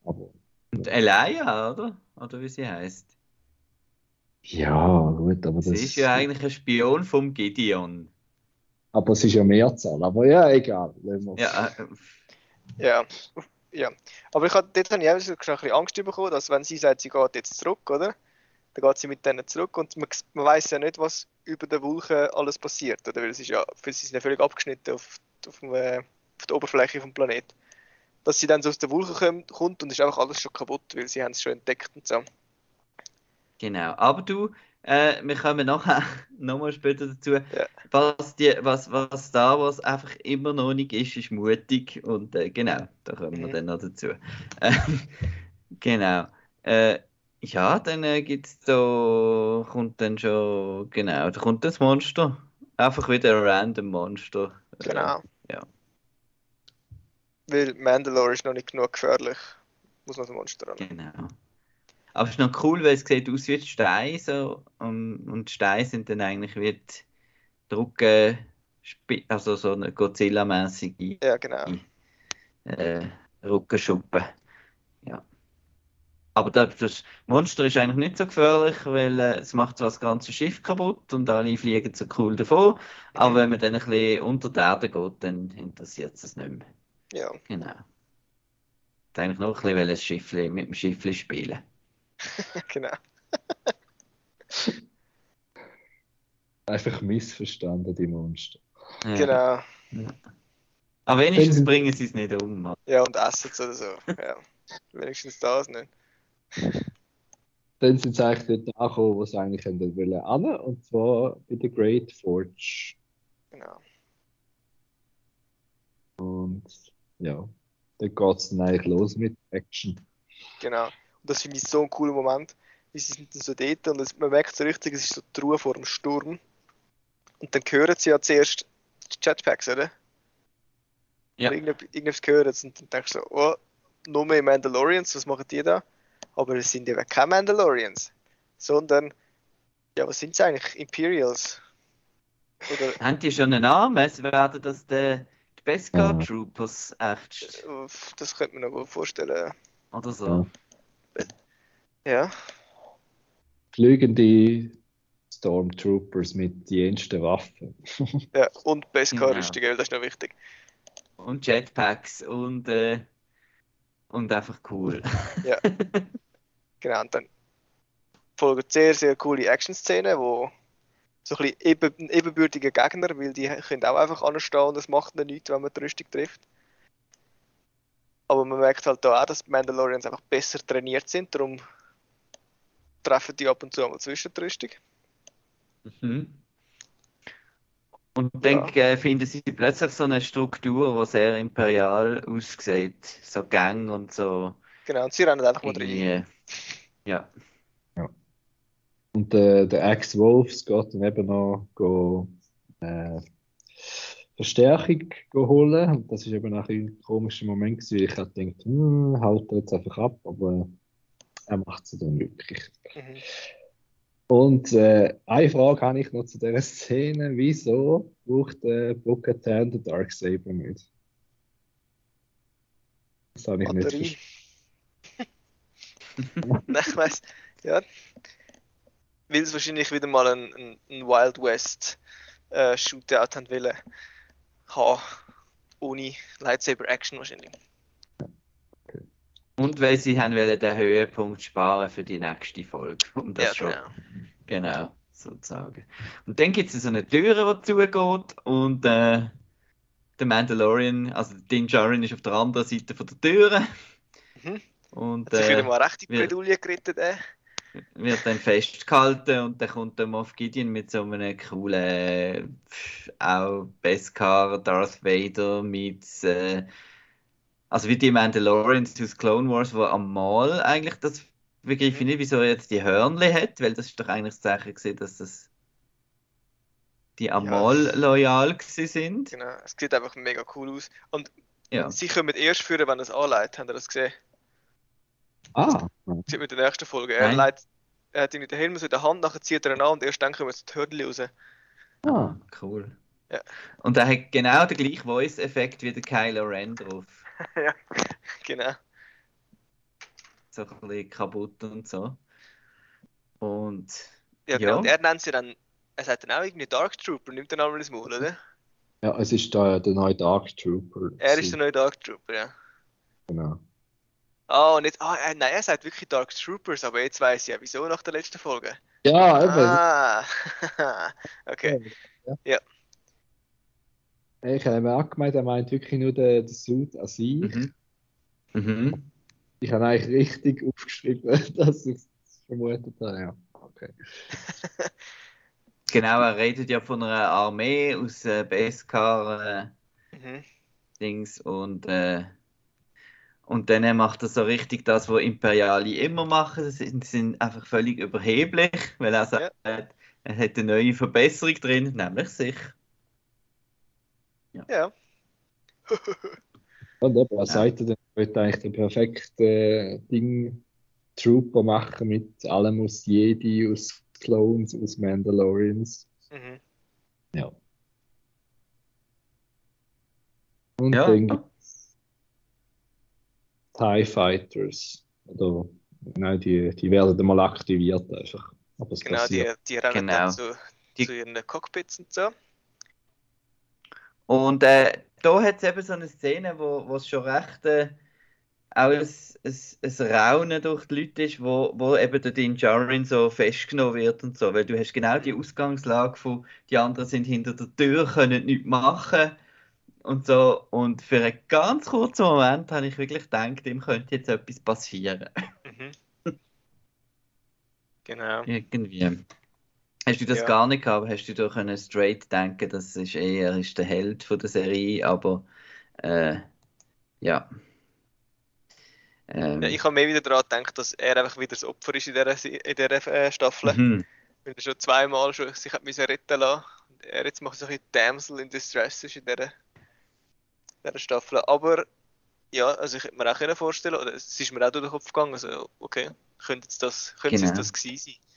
Aber Und Elia, oder? Oder wie sie heißt. ja, gut, aber Sie das ist ja eigentlich ein Spion vom Gideon. Aber es ist ja Mehrzahl. Aber ja, egal. Ja, äh, Ja. ja. Aber ich hab, dort habe ich auch so ein bisschen Angst bekommen, dass wenn sie sagt, sie geht jetzt zurück, oder? Dann geht sie mit denen zurück und man, man weiß ja nicht, was über den Wolken alles passiert, oder? Weil es ist ja, für sie sind ja völlig abgeschnitten auf, auf, dem, äh, auf der Oberfläche vom Planeten. Dass sie dann so aus der Wolke kommt, kommt und ist einfach alles schon kaputt, weil sie haben es schon entdeckt und so. genau. Aber du, äh, wir kommen nachher nochmal später dazu. Was, die, was, was Star Wars einfach immer noch nicht ist, ist mutig. Und äh, genau, da kommen wir Mhm. dann noch dazu. Ähm, genau. Äh, ja, dann äh, gibt's da, kommt dann schon, genau, da kommt das Monster. Einfach wieder ein random Monster. Äh, Genau. ja. Weil Mandalore ist noch nicht genug gefährlich. Muss man das Monster ran. Genau. Aber es ist noch cool, weil es sieht aus wie die Steine so, und, und Steine sind dann eigentlich wie die Drucke, also so eine Godzilla-mäßige Ja, genau. äh, Ruckenschuppe. Ja. Aber das, Monster ist eigentlich nicht so gefährlich, weil äh, es macht zwar das ganze Schiff kaputt und alle fliegen so cool davon, aber wenn man dann ein bisschen unter die Erde geht, dann interessiert es nicht mehr. Ja. Genau. Ich eigentlich noch ein bisschen das Schiffli, mit dem Schiffli spielen. genau. Einfach missverstanden, die Monster. Ja. Genau. Aber wenigstens Wenn- bringen sie es nicht um. Mann. Ja, und essen es oder so. Ja. Wenigstens das nicht. Dann sind sie eigentlich dort angekommen, wo sie eigentlich hätten wollen an, und zwar bei der Great Forge. Genau. Und ja, dann geht es dann eigentlich los mit Action. Genau. Und das finde ich so einen coolen Moment. Wie sie sind dann so dort und es, man merkt so richtig, es ist so die Ruhe vor dem Sturm. Und dann hören sie ja zuerst die Jetpacks, oder? Ja. Oder Irgendetwas, irgendetwas hören sie und dann denkst du so, oh, nur mehr Mandalorians, was machen die da? Aber es sind eben keine Mandalorians, sondern, ja, was sind sie eigentlich? Imperials? Oder, Haben die schon einen Namen? Es werden das die, die Beskar. Troopers echt das könnte man mir noch gut vorstellen. oder so. Ja, Fliegende Stormtroopers mit jensten Waffen. ja. und Genau. Beskar-Rüstung, das ist noch wichtig. Und Jetpacks und, äh, und einfach cool. Genau, und dann folgen sehr, sehr coole Action-Szenen, wo so ein bisschen eben, ein ebenbürtiger Gegner, weil die können auch einfach anstehen und es macht ihnen nichts, wenn man die Rüstung trifft. Aber man merkt halt da auch, dass die Mandalorians einfach besser trainiert sind, darum treffen die ab und zu einmal zwischen die Rüstung. Mhm. Und dann äh, finden sie plötzlich so eine Struktur, die sehr imperial aussieht. So Gang und so. Genau, und sie rennen einfach mal rein. Irgendwie. Ja. Und äh, der Ex-Wolves geht dann eben noch go, äh, Verstärkung go holen. Und das ist eben auch ein komischer Moment gewesen. Ich habe gedacht, hm, halt jetzt einfach ab, aber er macht es dann wirklich. Mhm. Und äh, eine Frage habe ich noch zu dieser Szene. Wieso braucht äh, Bo-Katan den Darksaber nicht? Das habe ich nicht Batterie. verstanden. Nein, ich weiss, ja. Weil es wahrscheinlich wieder mal ein, ein, ein Wild West äh, Shootout haben wollen haben. Ohne Lightsaber Action wahrscheinlich. Und weil sie haben wollen den Höhepunkt sparen für die nächste Folge. Um das ja, schon. genau. Genau, sozusagen. Und dann gibt es so eine Tür, die zugeht und äh, der Mandalorian, also Din Djarin ist auf der anderen Seite von der Tür. Mhm. Und Hat sich äh, mal recht in die wir- Bredouille gerettet, äh. wird dann festgehalten und dann kommt der Moff Gideon mit so einem coolen, auch Beskar, Darth Vader mit, äh, also wie die Mandalorians aus Clone Wars, wo am Mal eigentlich das begreife ich nicht, wieso er jetzt die Hörnli hat, weil das ist doch eigentlich das Zeichen gewesen, dass das die am Ja. Loyal gewesen sind. Genau, es sieht einfach mega cool aus. Und Ja. sie kommen erst führen, wenn er es anleitet. Habt ihr das gesehen? Ah, Sieht man in der nächsten Folge. Er, leitet, er hat irgendwie den Helm so in der Hand, nachher zieht er ihn an und erst dann kommen die Hürden raus. ah. Cool. Ja. Und er hat genau den gleichen Voice-Effekt wie der Kylo Ren drauf. ja, genau. So ein bisschen kaputt und so. Und Ja, Ja. genau. Und er nennt sie dann, er sagt dann auch irgendwie Dark Trooper, nimmt den einmal ins Maul, oder? Ja, es ist da der neue Dark Trooper. Er ist der neue Dark Trooper, ja. Genau. Ah, und jetzt, ah, äh, nein, er sagt wirklich Dark Troopers, aber jetzt weiß ich ja, wieso nach der letzten Folge. Ja, eben. Ah, okay. Ich habe mir auch gemeint, er meint wirklich nur den, den Suit an sich. mhm. Mhm. Ich habe eigentlich richtig aufgeschrieben, dass ich es vermutet habe. Ja, okay. Genau, er redet ja von einer Armee aus äh, Beskar äh, Mhm. Dings und äh, und dann macht er so richtig das, was Imperiale immer machen. Sie sind, sind einfach völlig überheblich, weil er sagt, er hat eine neue Verbesserung drin, nämlich sich. Ja. Und eben, er Ja. sagte, er wollte eigentlich den perfekten Ding Trooper machen mit allem aus Jedi, aus Clones, aus Mandalorians. Mhm. Ja. Und Ja. dann gibt's TIE Fighters. Oder, nein, die, die werden dann mal aktiviert einfach. Aber es Genau, die, passiert. die rennen Genau. dann zu, zu ihren Cockpits und so. Und äh, da hat es eben so eine Szene, wo wo es schon recht äh, auch ein, ein, ein Raunen durch die Leute ist, wo, wo eben der Din Djarin so festgenommen wird und so. Weil du hast genau die Ausgangslage von, die anderen sind hinter der Tür, können nichts machen und so. Und für einen ganz kurzen Moment habe ich wirklich gedacht, ihm könnte jetzt etwas passieren. Mhm. Genau. Irgendwie. Hast du das Ja. gar nicht gehabt? Hast du da können straight denken, das ist eher ist der Held von der Serie, aber äh, ja. Ähm, Ja, ich habe mehr wieder daran gedacht, dass er einfach wieder das Opfer ist in dieser, Se- in dieser äh, Staffel. mhm. Weil er schon zweimal schon sich hat müssen retten lassen. Und er jetzt macht so ein Damsel in Distress ist in dieser, dieser Staffel. Aber ja, also ich hätte mir auch vorstellen, oder es ist mir auch durch den Kopf gegangen, also okay, könnte es das, könnte es Genau. das gewesen sein?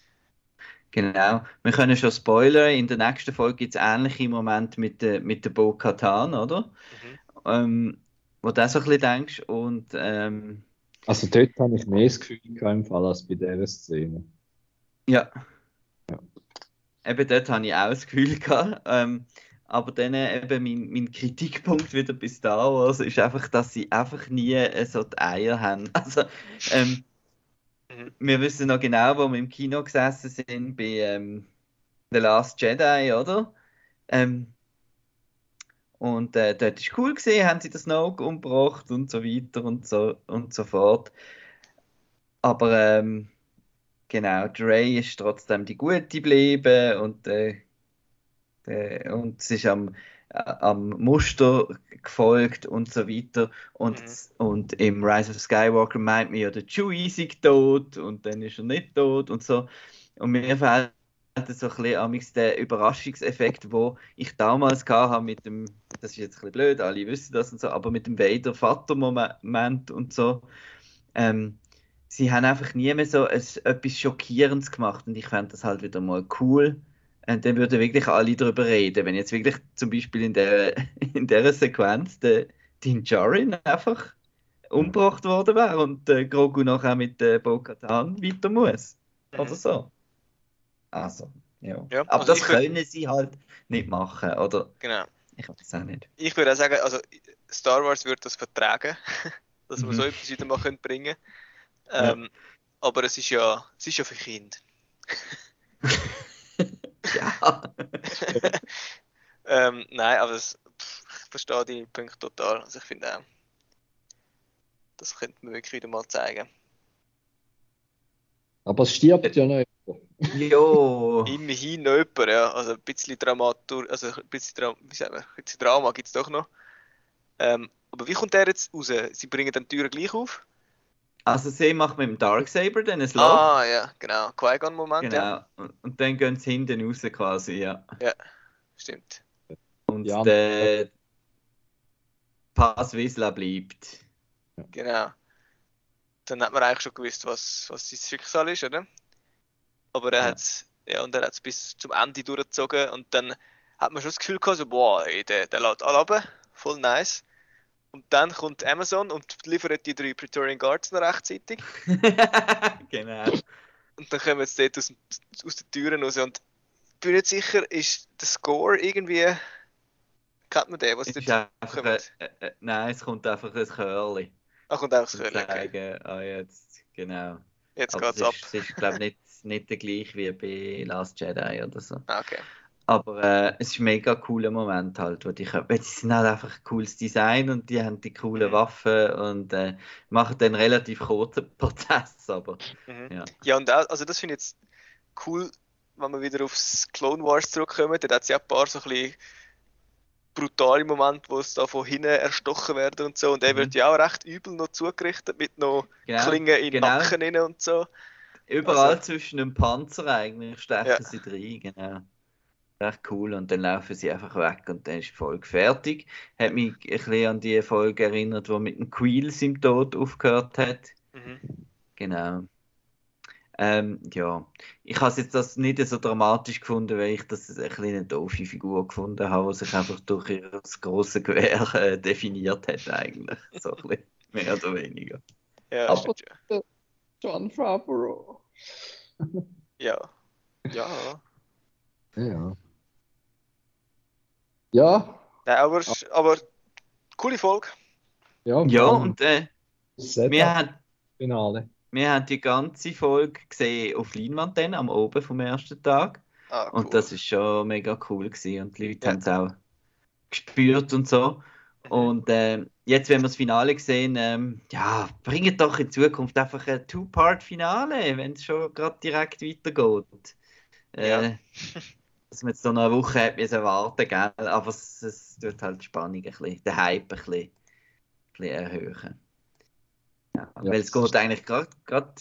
Genau. Wir können schon spoilern. In der nächsten Folge gibt es ähnliche Momente mit der, mit der Bo Katan, oder? Mhm. Ähm, wo du auch so ein bisschen denkst. Und ähm, Also dort habe ich mehr das Gefühl gehabt im Fall als bei dieser Szene. ja. Ja. Eben dort habe ich auch das Gefühl gehabt. Ähm, aber dann eben mein, mein Kritikpunkt wieder bei Star Wars ist einfach, dass sie einfach nie äh, so die Eier haben. Also, ähm, Mhm. wir wissen noch genau, wo wir im Kino gesessen sind bei ähm, The Last Jedi, oder? Ähm, und äh, dort ist cool gesehen, haben sie das Snoke umgebracht und so weiter und so und so fort. Aber ähm, genau, Dre ist trotzdem die Gute geblieben und, äh, äh, und es ist am, am Muster gefolgt und so weiter. Und, Mhm. und im Rise of Skywalker meint man ja, der Chewie ist tot und dann ist er nicht tot und so. Und mir fehlt so ein bisschen der Überraschungseffekt, wo ich damals hatte mit dem, das ist jetzt ein bisschen blöd, alle wissen das und so, aber mit dem Vader-Vater-Moment und so. Ähm, sie haben einfach nie mehr so ein, etwas Schockierendes gemacht und ich fände das halt wieder mal cool. Und dann würden wirklich alle darüber reden. Wenn jetzt wirklich zum Beispiel in der, in der Sequenz der Din Djarin einfach umgebracht worden wäre und äh, Grogu nachher mit äh, Bo-Katan weiter muss. Oder Mhm. so. Also, ja. Ja, Aber also das ich würd- können sie halt nicht machen, oder? Genau. Ich weiß auch nicht. Ich würde auch sagen, also Star Wars würde das vertragen, dass wir Mhm. so etwas wieder mal können bringen Ja. ähm, Aber es ist ja, es ist ja für Kinder. Ja. ähm, nein, aber das, pff, ich verstehe deine Punkte total. Also ich finde auch, das könnte man wirklich wieder mal zeigen. Aber es stirbt ja noch jemand. Jo, Immerhin noch jemand, ja. Also ein bisschen Dramatur, also ein bisschen, Dra wie sagen wir, ein bisschen Drama gibt es doch noch. Ähm, aber wie kommt der jetzt raus? Sie bringen dann die Türen gleich auf? Also sie macht mit dem Darksaber dann ein Loch. Ah, ja, genau. Qui-Gon-Moment, ja. Genau. Und, und dann gehen sie hinten raus quasi, ja. Stimmt. Und Ja. der Pass Wisla bleibt. Genau. Dann hat man eigentlich schon gewusst, was, was sein Schicksal ist, oder? Aber er Ja. hat's, ja, und er hat es bis zum Ende durchgezogen und dann hat man schon das Gefühl gehabt, so, boah, ey, der, der lädt alle runter, voll nice. Und dann kommt Amazon und liefert die drei Praetorian Guards noch rechtzeitig. genau. Und dann kommen sie dort aus, aus den Türen raus. Und ich bin nicht sicher, ist der Score irgendwie. Kennt man den, was Es dort einfach, kommt? äh, äh, nein, es kommt einfach ein Curly. Ach, kommt das Und Gefühl, okay. ah, jetzt, genau. Jetzt Aber geht's es ab. ist, es ist glaube ich, nicht, nicht der gleiche wie bei Last Jedi oder so. Ah, okay. Aber äh, es ist ein mega cooler Moment halt, wo die kommen. Weil Die sind halt einfach ein cooles Design und die haben die coolen Mhm. Waffen und äh, machen dann relativ kurzen Prozess, aber Mhm. ja. Ja, und auch, also das finde ich jetzt cool, wenn wir wieder aufs Clone Wars zurückkommen. Da hat es ja ein paar so ein bisschen brutale Momente, wo es da von hinten erstochen werden und so. Und er Mhm. wird ja auch recht übel noch zugerichtet mit noch Genau, Klingen in den genau. Nacken rein und so. Überall Also- zwischen dem Panzer eigentlich stechen Ja. sie rein, genau. Echt cool und dann laufen sie einfach weg und dann ist die Folge fertig. Hat mich ein bisschen an die Folge erinnert, wo mit dem Queels im Tod aufgehört hat. Mhm. Genau. Ähm, ja, ich habe jetzt das nicht so dramatisch gefunden, weil ich das ein bisschen eine doofe Figur gefunden habe, die sich einfach durch ihr große Gewehr äh, definiert hat eigentlich. So ein bisschen, mehr oder weniger. Ja, Aber- stimmt, ja. John Favreau. Ja. Ja. Ja. Ja, Nein, aber, aber coole Folge. ja, Ja, und äh, das wir haben Finale. Wir haben die ganze Folge gesehen auf Leinwand dann, am Oben vom ersten Tag. Ah, cool. Und das ist schon mega cool gewesen. Und die Leute Ja. haben es auch gespürt und so. Und ähm, jetzt, wenn wir das Finale sehen, ähm, ja, bringt doch in Zukunft einfach ein Two-Part-Finale, wenn es schon gerade direkt weitergeht. Äh, Ja. dass man jetzt so eine Woche hat müssen warten, gell? Aber es, es tut halt die Spannung ein bisschen, den Hype ein bisschen, ein bisschen erhöhen. Ja, Ja, weil es geht eigentlich gerade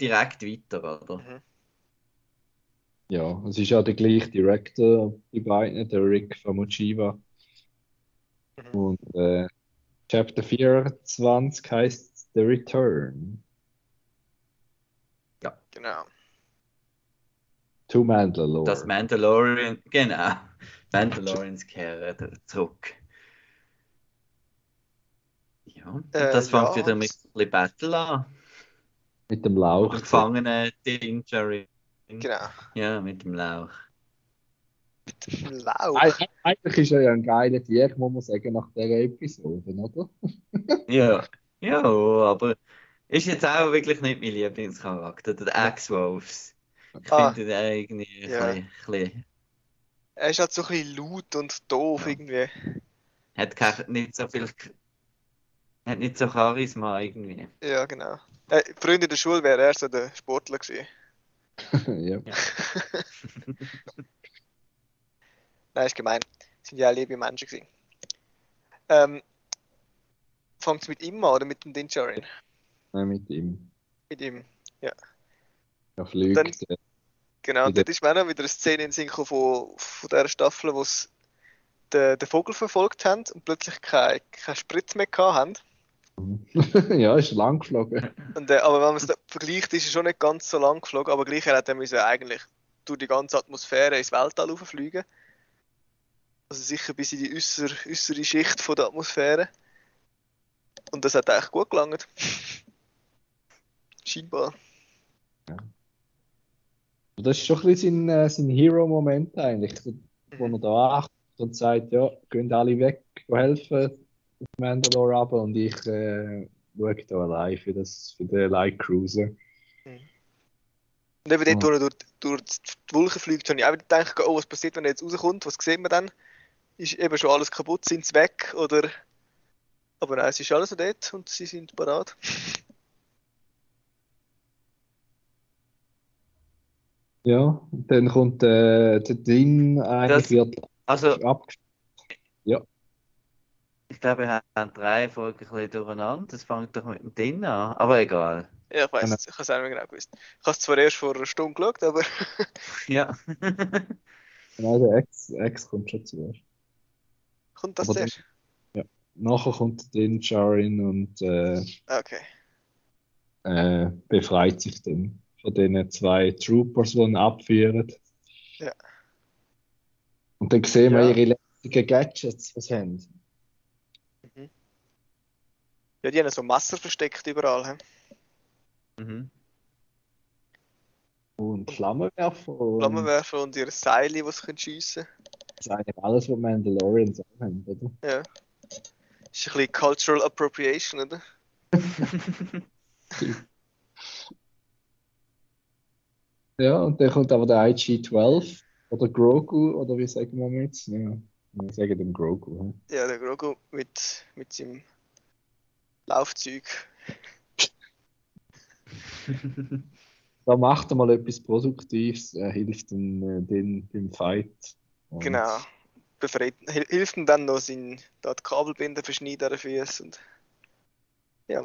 direkt weiter, oder? Mhm. Ja, es ist ja der gleiche Director, die beiden, der Rick Famuchiwa. Mhm. Und äh, Chapter 24 heißt The Return Genau. To Mandalore. Das Mandalorian, genau. Mandalorians kehren zurück. Ja, und Äh, das fängt ja. wieder mit bisschen Battle an. Mit dem Mit Lauch. dem gefangenen Dingerin. Genau. Ja, mit dem Lauch. Lauch. Eig- Eigentlich ist er ja ein geiler Tier, muss man sagen, nach dieser Episode, oder? Ja, ja, aber ist jetzt auch wirklich nicht mein Lieblingscharakter, der X-Wolves. Ich Ah. finde den irgendwie ein Ja. bisschen, bisschen, Er ist halt so ein bisschen laut und doof Ja. irgendwie. hat kein, nicht so viel, hat nicht so Charisma irgendwie. Ja, genau. Äh, Freunde in der Schule wäre er so der Sportler gewesen. ja. Nein, ist gemein. Sind ja auch liebe Menschen gewesen. Ähm, Fängt es mit ihm an oder mit dem Dinjarin? Nein, mit ihm. Mit ihm. Er fliegt. Dann- Genau, und dort ist mir auch noch wieder eine Szene in Sinn von, von dieser Staffel, wo sie den, den Vogel verfolgt haben und plötzlich keinen kein Sprit mehr haben. ja, ist lang geflogen. Und, äh, aber wenn man es vergleicht, ist er schon nicht ganz so lang geflogen, aber gleich hat er müssen eigentlich durch die ganze Atmosphäre ins Weltall fliegen. Also sicher bis in die äußere, äußere Schicht von der Atmosphäre. Und das hat eigentlich gut gelangt. Scheinbar. Und das ist schon ein bisschen sein, äh, sein Hero-Moment eigentlich, wo Mhm. er da ankommt und sagt, ja, gehen alle weg, go helfen auf Mandalore runter und ich äh, schaue da allein für, das, für den Light Cruiser. Und eben dort, wo er durch, durch die Wolken fliegt, habe ich auch gedacht, oh, was passiert, wenn er jetzt rauskommt? Was sieht man dann? Ist eben schon alles kaputt? Sind sie weg? Oder... Aber nein, es ist alles noch dort und sie sind parat. Ja, dann kommt äh, der Din eigentlich Das- wird Also, abgeschlossen. ich glaube, wir haben drei Folgen ein bisschen durcheinander. Das fängt doch mit dem Ding an. Aber egal. Ja, ich weiß Genau. es, ich habe es auch nicht mehr genau gewusst. Ich habe es zwar erst vor einer Stunde geschaut, aber Ja. Nein, der Ex, Ex kommt schon zuerst. kommt das Aber dann- zuerst? Nachher kommt der Din Djarin und äh, Okay. äh, befreit sich dann von den zwei Troopers, die ihn abführen. Ja. Und dann sehen wir Ja. ihre lästigen Gadgets, was sie haben. Ja, die haben so Messer versteckt überall. He? Mhm. Und Flammenwerfer. Und Flammenwerfer und ihre Seile, die sie schiessen können. Das ist eigentlich alles, was Mandalorians auch haben, oder? Ja. Ist ein bisschen Cultural Appropriation, oder? Ja, und dann kommt aber der IG-12 oder Grogu, oder wie sagen wir jetzt? Ja, wir sagen dem Grogu. hä? Ja, der Grogu mit, mit seinem Laufzeug. Da macht er mal etwas Produktives, er hilft ihm äh, den, beim Fight. Genau. Befreit, hil- hilft ihm dann noch sein da Kabelbinder verschneiden an den Füßen. Und, ja.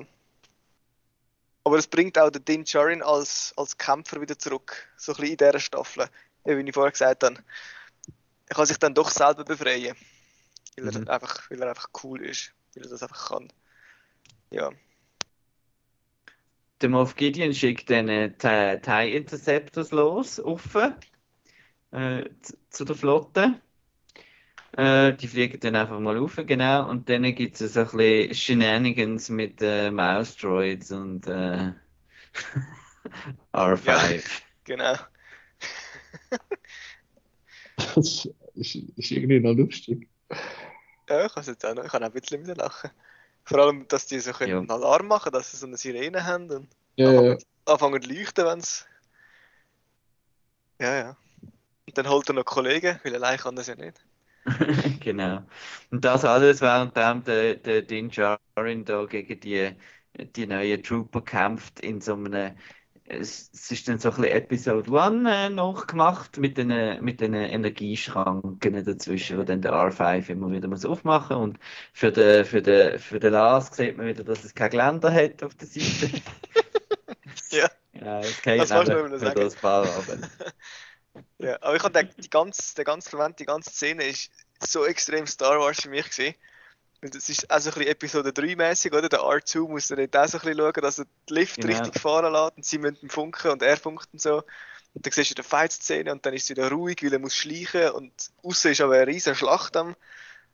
Aber es bringt auch den Din Djarin als, als Kämpfer wieder zurück. So ein bisschen in dieser Staffel. Wie ich vorher gesagt habe. Er kann sich dann doch selber befreien. Weil er, Mhm. einfach, weil er einfach cool ist. Weil er das einfach kann. Ja. Der Moff Gideon schickt dann äh, TIE Interceptors los, offen, äh, zu der Flotte. Äh, die fliegen dann einfach mal rauf, genau. Und dann gibt es so ein bisschen Shenanigans mit äh, Mouse Droids und äh, R5. Genau. Das ist, ist irgendwie noch lustig. Ja, ich kann jetzt auch noch, ich kann auch ein bisschen wieder lachen. Vor allem, dass die so können Ja. einen Alarm machen dass sie so eine Sirene haben und Ja, ja. anfangen, anfangen zu leuchten, wenn es. Ja, ja. Und dann holt er noch Kollegen, weil allein kann das ja nicht. Genau. Und das alles, während der, der Din Djarin da gegen die, die neuen Trooper kämpft in so einem es, ist dann so ein bisschen Episode 1 äh, nachgemacht mit den, mit den Energieschranken dazwischen, wo dann der R5 immer wieder muss aufmachen und für den, für den, für den Lars sieht man wieder, dass es kein Geländer hat auf der Seite. Ja. Ja, Das eben mir für sagen. das runter. Ja, aber ich habe gedacht, die ganze, der ganze Moment, die ganze Szene ist so extrem Star Wars für mich gewesen. Und es ist auch so ein bisschen Episode 3 mäßig, oder? Der R2 muss dann nicht auch so ein bisschen schauen, dass er die Lift Genau. richtig fahren lässt und sie müssen funken und er funkt und so. Und dann siehst du die Fight-Szene und dann ist es wieder ruhig, weil er muss schleichen und außen ist aber eine riesige Schlacht am,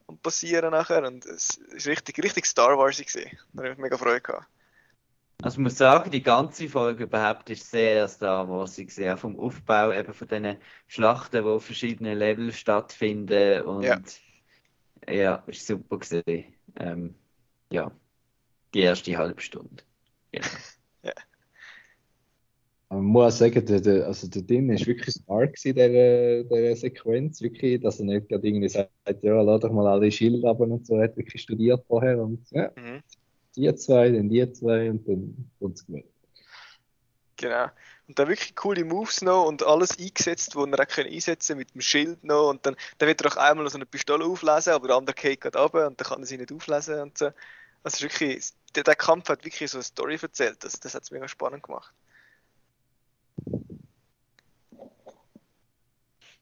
am passieren nachher und es ist richtig, richtig Star Wars gewesen. Da habe ich mega Freude gehabt. Also ich muss sagen, die ganze Folge überhaupt ist sehr Star Wars gesehen, auch vom Aufbau eben von diesen Schlachten, die auf verschiedenen Levels stattfinden und Ja. ja, ist super gesehen. Ähm, ja, die erste halbe Stunde. Genau. Man muss auch sagen, der, der, also der Din ist wirklich smart gewesen, der, der Sequenz, wirklich, dass er nicht gerade irgendwie sagt, ja, lass doch mal alle Schilder ab und so, er hat wirklich studiert vorher und ja, Mhm. Die zwei, dann die zwei und dann tut's gut. Genau. Und dann wirklich coole Moves noch und alles eingesetzt, wo er auch können einsetzen mit dem Schild noch. Und dann, dann wird er auch einmal so eine Pistole auflesen, aber der andere geht gerade runter und dann kann er sie nicht auflesen und so. Also es ist wirklich, der, der Kampf hat wirklich so eine Story erzählt. Das, das hat es mega spannend gemacht.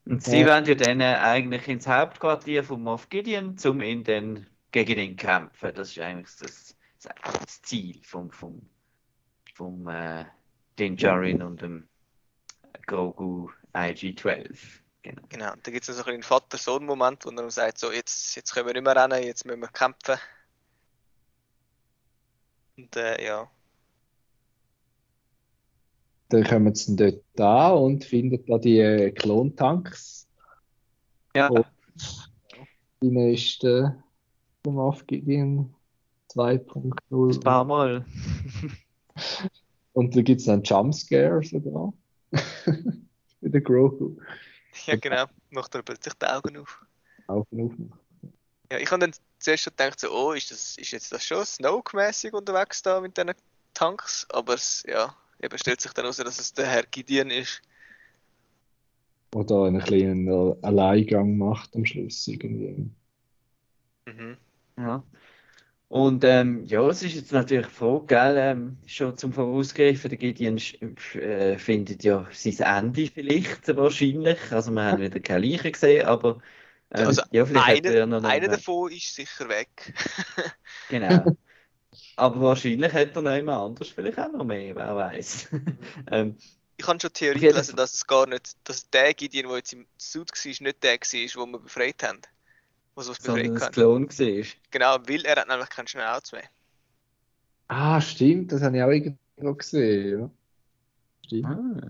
Und sie Ja. wollen ja dann eigentlich ins Hauptquartier von Moff Gideon, um ihn dann gegen ihn kämpfen. Das ist eigentlich das, das, das Ziel vom, vom, vom äh, Din Djarin und dem Grogu IG-12. Genau. Genau. Und dann gibt es so einen Vater-Sohn-Moment, wo er dann sagt, so, jetzt, jetzt können wir nicht mehr rennen, jetzt müssen wir kämpfen. Und äh, ja. Dann kommen sie dann dort an und finden da die äh, Klontanks. Ja, Oh. Ihnen ist der Moff Gideon ein 2.0. paar Mal. Und da gibt es einen Jumpscare sogar. Mit der Grogu. ja, genau. Macht er plötzlich die Augen auf. Augen aufmachen. Ja, ich habe dann zuerst schon gedacht, so, oh, ist, das, ist jetzt das schon Snoke-mäßig unterwegs da mit diesen Tanks? Aber es, ja, eben stellt sich dann heraus, dass es der Herr Gideon ist. Oder einen kleinen Alleingang macht am Schluss irgendwie. Mhm. Ja. Und ähm, ja, es ist jetzt natürlich Frage, gell, ähm, schon zum Vorausgreifen, der Gideon äh, findet ja sein Ende vielleicht wahrscheinlich. Also wir haben wieder keine Leiche gesehen, aber ähm, Also ja, vielleicht er noch einer davon ist sicher weg. Genau. Aber wahrscheinlich hat er noch jemand anders vielleicht auch noch mehr, wer weiß. ähm, Ich habe schon Theorie gelesen, dass es gar nicht, dass der Gideon, der jetzt im Suit war, nicht der war, den wir befreit haben. Was sondern befreit haben. Klon war. Genau, weil er hat nämlich keinen Schnauz mehr. Ah, stimmt, das habe ich auch irgendwo gesehen. Ja. Stimmt.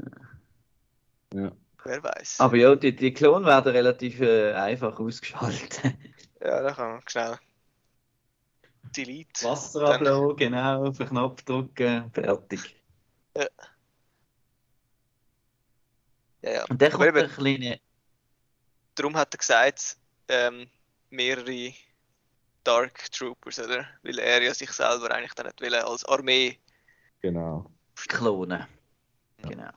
Ah. Wer weiß. Aber ja, die, die Klone werden relativ äh, einfach ausgeschaltet. Ja, da kann man schnell. Delete. Wasser Dann- ablassen, genau, auf den Knopf drücken, fertig. Ja, ja. Und dann Aber kommt eben, ein kleiner. darum hat er gesagt, ähm, mehrere Dark Troopers, oder? Weil er ja sich selber eigentlich dann nicht will als Armee. Genau. Klonen. Genau.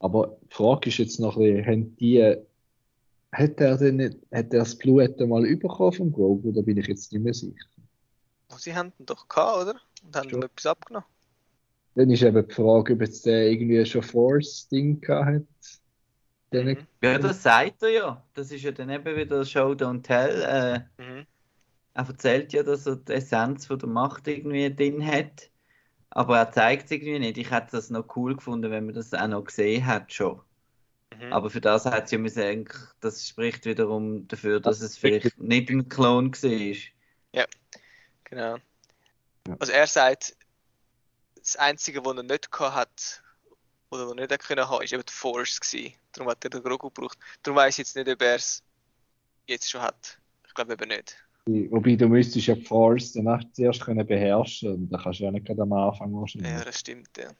Aber die Frage ist jetzt noch ein bisschen, haben die, hat er denn nicht, hat er das Blut einmal bekommen vom Grogu, da bin ich jetzt nicht mehr sicher. Sie haben ihn doch gehabt, oder? Und haben ihm etwas abgenommen. Dann ist eben die Frage, ob jetzt der irgendwie schon Force-Ding gehabt hat. Mhm. Ja, das sagt er ja. Das ist ja dann eben wieder Show Don't Tell. Äh, Mhm. er erzählt ja, dass er die Essenz von der Macht irgendwie drin hat. Aber er zeigt es irgendwie nicht. Ich hätte das noch cool gefunden, wenn man das auch noch gesehen hat schon. Mhm. Aber für das hat es ja müssen eigentlich, das spricht wiederum dafür, dass es vielleicht nicht ein Klon war. Genau. Ja. Also er sagt, das Einzige, was er nicht gehabt hat, oder er nicht hat können haben, ist eben die Force gewesen. Darum hat er den Grogu gebraucht. Darum weiß ich jetzt nicht, ob er es jetzt schon hat. Ich glaube eben nicht. Wobei du müsstest ja die Force danach zuerst können beherrschen und da kannst du ja nicht gerade am Anfang Ja, wahrscheinlich. das stimmt, ja.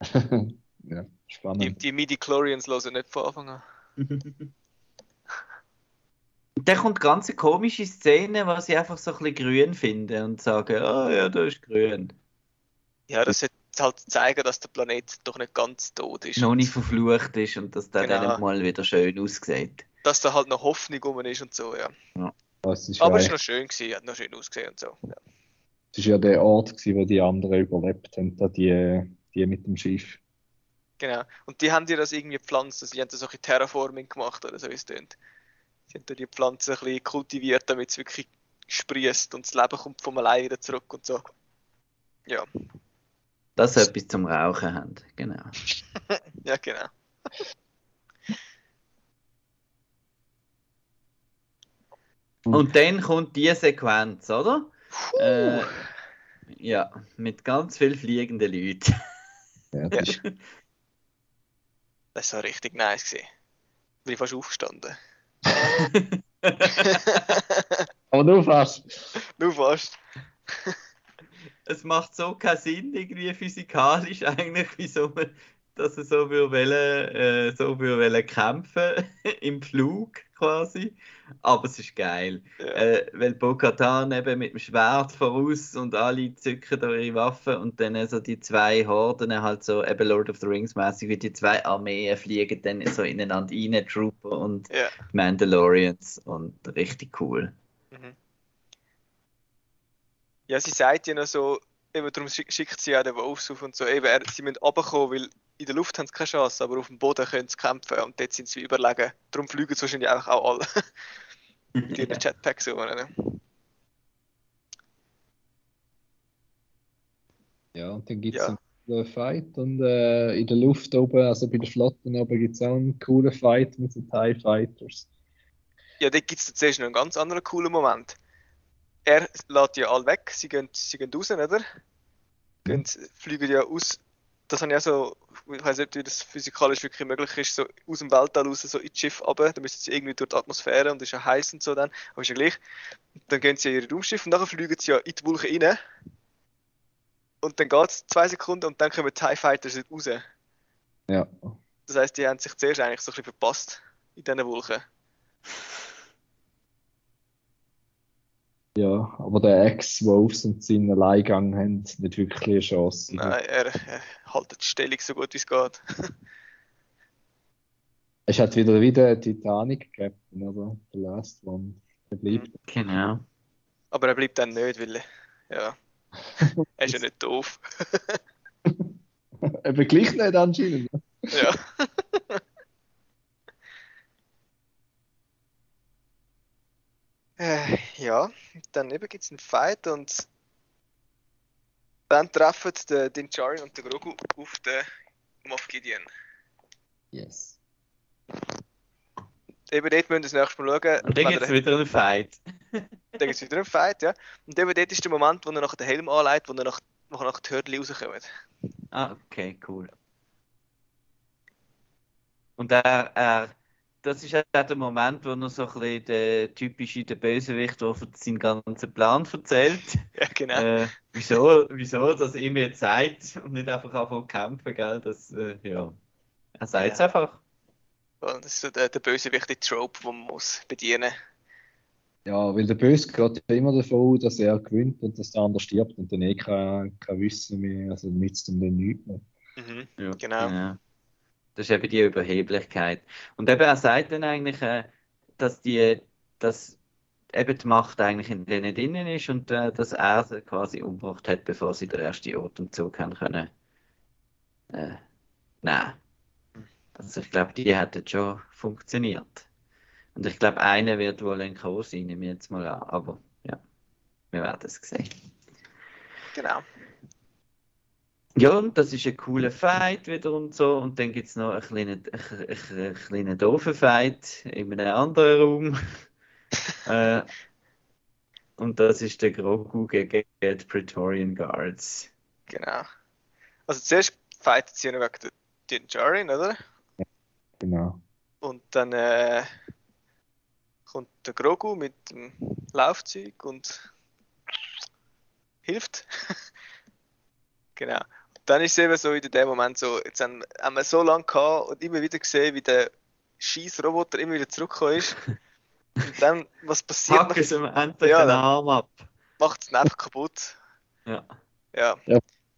ja, Die, spannend. die Midi-Chlorians hören nicht von Anfang an. Und dann kommt ganz eine komische Szene, was ich einfach so ein bisschen grün finde und sage, oh ja, da ist grün. Ja, das sollte halt zeigen, dass der Planet doch nicht ganz tot ist. Noch nicht verflucht ist und dass der Genau. dann mal wieder schön aussieht. Dass da halt noch Hoffnung rum ist und so, ja. Das ist, Aber ja, es war noch schön, gewesen, hat noch schön ausgesehen und so. Ja. das ist ja der Ort, gewesen, wo die anderen überlebt haben, da die, die mit dem Schiff. Genau. Und die haben dir das irgendwie gepflanzt, also die haben da so ein bisschen Terraforming gemacht oder so, wie es tönt. Sie haben da die Pflanze ein bisschen kultiviert, damit es wirklich sprießt und das Leben kommt von alleine wieder zurück und so. Ja, Dass sie etwas zum Rauchen haben, genau. ja genau. Und dann kommt die Sequenz, oder? Äh, ja, mit ganz viel fliegenden Leuten. Ja, das ist, Das war richtig nice gewesen. Bin ich fast aufgestanden. aber nur fast. Nur fast. Es macht so keinen Sinn, irgendwie physikalisch eigentlich, wieso man, dass er so will, äh, so will kämpfen im Flug quasi. Aber es ist geil. Ja. Äh, weil Bo-Katan eben mit dem Schwert voraus und alle zücken da ihre Waffen und dann so die zwei Horden halt so eben Lord of the Rings mäßig wie die zwei Armeen fliegen dann so ineinander rein, Trooper und Ja. Mandalorians und richtig cool. Ja, sie sagt ja noch so, eben darum schick- schickt sie ja den Wolfs auf und so, eben, er, sie müssen runterkommen, weil in der Luft haben sie keine Chance, aber auf dem Boden können sie kämpfen und dort sind sie überlegen. Darum fliegen sie wahrscheinlich einfach auch alle mit ihren Jetpacks rum. Ne? Ja, und dann gibt es Ja. einen Fight und äh, in der Luft oben, also bei der Flotte oben, gibt es auch einen coolen Fight mit den TIE Fighters. Ja, dort gibt es zuerst noch einen ganz anderen coolen Moment. Er lädt ja alle weg, sie gehen, sie gehen raus, oder? Gehen, fliegen ja aus, das habe ich auch so, ich weiß nicht, wie das physikalisch wirklich möglich ist, so aus dem Weltall raus, so ins Schiff runter, dann müssen sie irgendwie durch die Atmosphäre und es ist ja heiß und so dann, aber ist ja gleich. Dann gehen sie in ihr Raumschiff und dann fliegen sie ja in die Wolke rein. Und dann geht es zwei Sekunden und dann kommen die TIE Fighters raus. Ja. Das heisst, die haben sich zuerst eigentlich so ein bisschen verpasst in diesen Wolken. Ja, aber der Ex-Wolves und seinen Alleingang haben nicht wirklich eine Chance. Nein, er, er haltet die Stellung so gut wie es geht. Es hat wieder wieder Titanic Captain, oder? The Last One. Der bleibt. Genau. Aber er bleibt dann nicht, weil ja, er ist ja nicht doof. Eben gleich nicht anscheinend. ja. Äh, ja, dann eben gibt es einen Fight und dann treffen der den Jari und der Grogu auf den Moff Gideon. Yes. Eben dort müssen wir das nächste Mal schauen. Und dann gibt es er- wieder einen Fight. Dann gibt es wieder einen Fight, ja. Und eben dort ist der Moment, wo er nach den Helm anlegt, wo er nach, wo er nach die Hürde rauskommt. Ah, okay, cool. Und er, er, das ist auch der Moment, wo er so ein bisschen der typische der Bösewicht, der seinen ganzen Plan erzählt. Ja, genau. äh, wieso, wieso das ihm jetzt sagt und nicht einfach anfangen kämpfen, gell? Das, äh, ja. Er sagt es Ja. einfach. Das ist so der, der bösewichtige Trope, den man muss bedienen Ja, weil der Böse geht ja immer davon aus, dass er gewinnt und dass der andere stirbt und dann eh kein, kein Wissen mehr, also nützt ihm dann nichts mehr. Mhm. Ja, Genau. Das ist eben die Überheblichkeit. Und eben er sagt dann eigentlich, äh, dass die, dass eben die Macht eigentlich in denen drinnen ist und äh, dass er sie quasi umgebracht hat, bevor sie den ersten Atemzug haben können. Äh, nein. Also ich glaube, die hätten schon funktioniert. Und ich glaube, einer wird wohl ein K.O. sein, nehme ich jetzt mal an. Aber ja, wir werden es sehen. Genau. Ja, und das ist ein cooler Fight wieder und so. Und dann gibt es noch einen kleinen, einen, einen, einen kleinen doofen Fight in einem anderen Raum. äh, und das ist der Grogu gegen die Praetorian Guards. Genau. Also zuerst fightet sie ja noch wegen der Din Djarin, oder? Genau. Und dann äh, kommt der Grogu mit dem Laufzeug und hilft. genau. Dann ist es eben so in dem Moment so, jetzt haben, haben wir so lange gehabt und immer wieder gesehen, wie der scheiß Roboter immer wieder zurückgekommen ist. Und dann, was passiert, Packen sie ihm endlich Ja, den Arm ab. macht es einfach kaputt. Ja. Ja,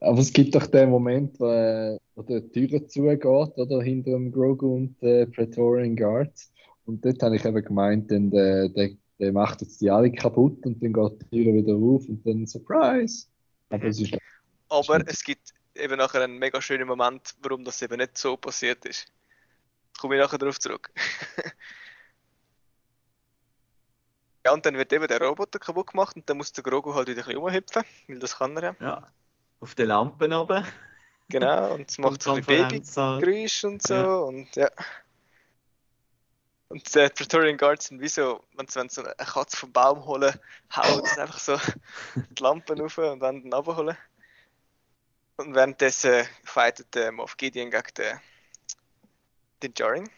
Aber es gibt doch den Moment, wo, äh, wo die Tür zugeht, oder? Hinter dem Grogu und den Praetorian Guards. Und dort habe ich eben gemeint, dann, der, der, der macht jetzt die alle kaputt und dann geht die Tür wieder auf und dann Surprise! Aber es ist aber es gibt eben nachher einen mega schönen Moment, warum das eben nicht so passiert ist. Da komme ich nachher darauf zurück. ja, und dann wird eben der Roboter kaputt gemacht und dann muss der Grogu halt wieder ein bisschen rumhüpfen, weil das kann er ja. ja. Auf den Lampen oben. Genau, und es macht so ein bisschen Babygeräusch und so Ja. und ja. Und die Praetorian Guards sind wie so, wenn sie, sie eine Katze vom Baum holen, hauen sie einfach so die Lampen rauf und dann den abholen. Und währenddessen fightet der Moff Gideon gegen den, den Jarin.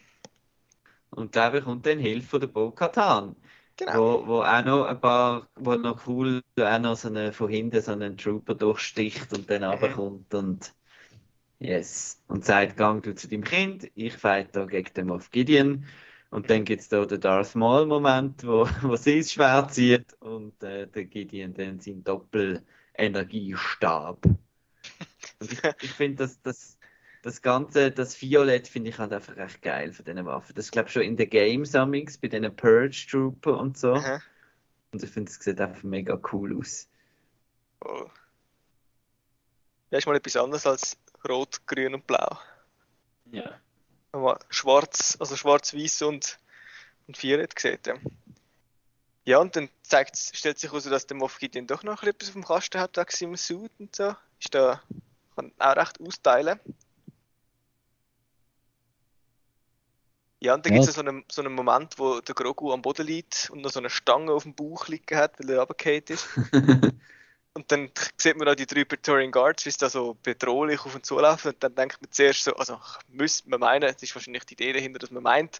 Und da bekommt dann Hilfe von der Bo Katan. Genau. Wo, wo auch noch ein paar, wo noch cool auch noch so eine, von hinten so einen Trooper durchsticht und dann runterkommt und yes. Und sagt, gang du zu deinem Kind, ich fight da gegen den Moff Gideon. Und dann gibt es da den Darth Maul Moment, wo, wo sie das Schwert zieht und äh, der Gideon dann seinen Doppel-Energiestab. Ich, finde, das, das, das Ganze, das Violett finde ich halt einfach recht geil von diesen Waffen. Das glaube ich schon in den Games amix, bei diesen Purge Trooper und so. Aha. Und ich finde, es sieht einfach mega cool aus. Oh. Ja, ist mal etwas anderes als Rot, Grün und Blau. Ja. Aber schwarz, also schwarz-weiß und, und Violett sieht. Ja. ja, und dann zeigt, stellt sich heraus, dass der Moff Gideon doch noch etwas auf dem Kasten hat, wegen seinem Suit und so. Ist da, kann auch recht austeilen. Ja, und dann Ja. gibt es so einen, so einen Moment, wo der Grogu am Boden liegt und noch so eine Stange auf dem Bauch liegen hat, weil er runtergefallen ist. Und dann sieht man auch die drei Praetorian Guards, wie sie da so bedrohlich auf und zu laufen. Und dann denkt man zuerst so, also müsste man meinen, das ist wahrscheinlich die Idee dahinter, dass man meint,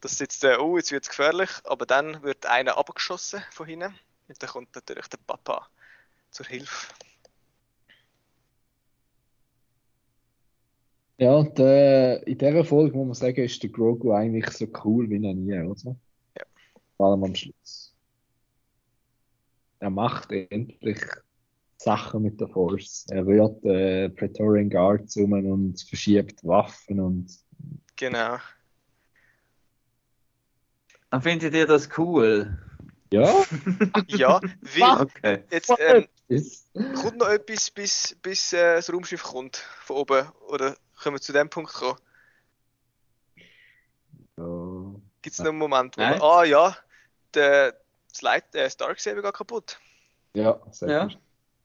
dass jetzt, äh, oh, jetzt wird es gefährlich, aber dann wird einer abgeschossen von hinten. Und dann kommt natürlich der Papa zur Hilfe. Ja, und, äh, in dieser Folge muss man sagen, ist der Grogu eigentlich so cool wie noch nie, oder? Ja. Vor allem am Schluss. Er macht endlich Sachen mit der Force. Er rührt äh, Praetorian Guards um und verschiebt Waffen und Genau. Dann findet ihr das cool? Ja, Ja, weil Okay. jetzt ähm, kommt noch etwas, bis, bis äh, das Raumschiff kommt von oben. Oder können wir zu dem Punkt kommen? Ja. Gibt es noch einen Moment, wo man, ah ja, der, das Light, äh, Darksaber geht kaputt. Ja, sag Ja. mal.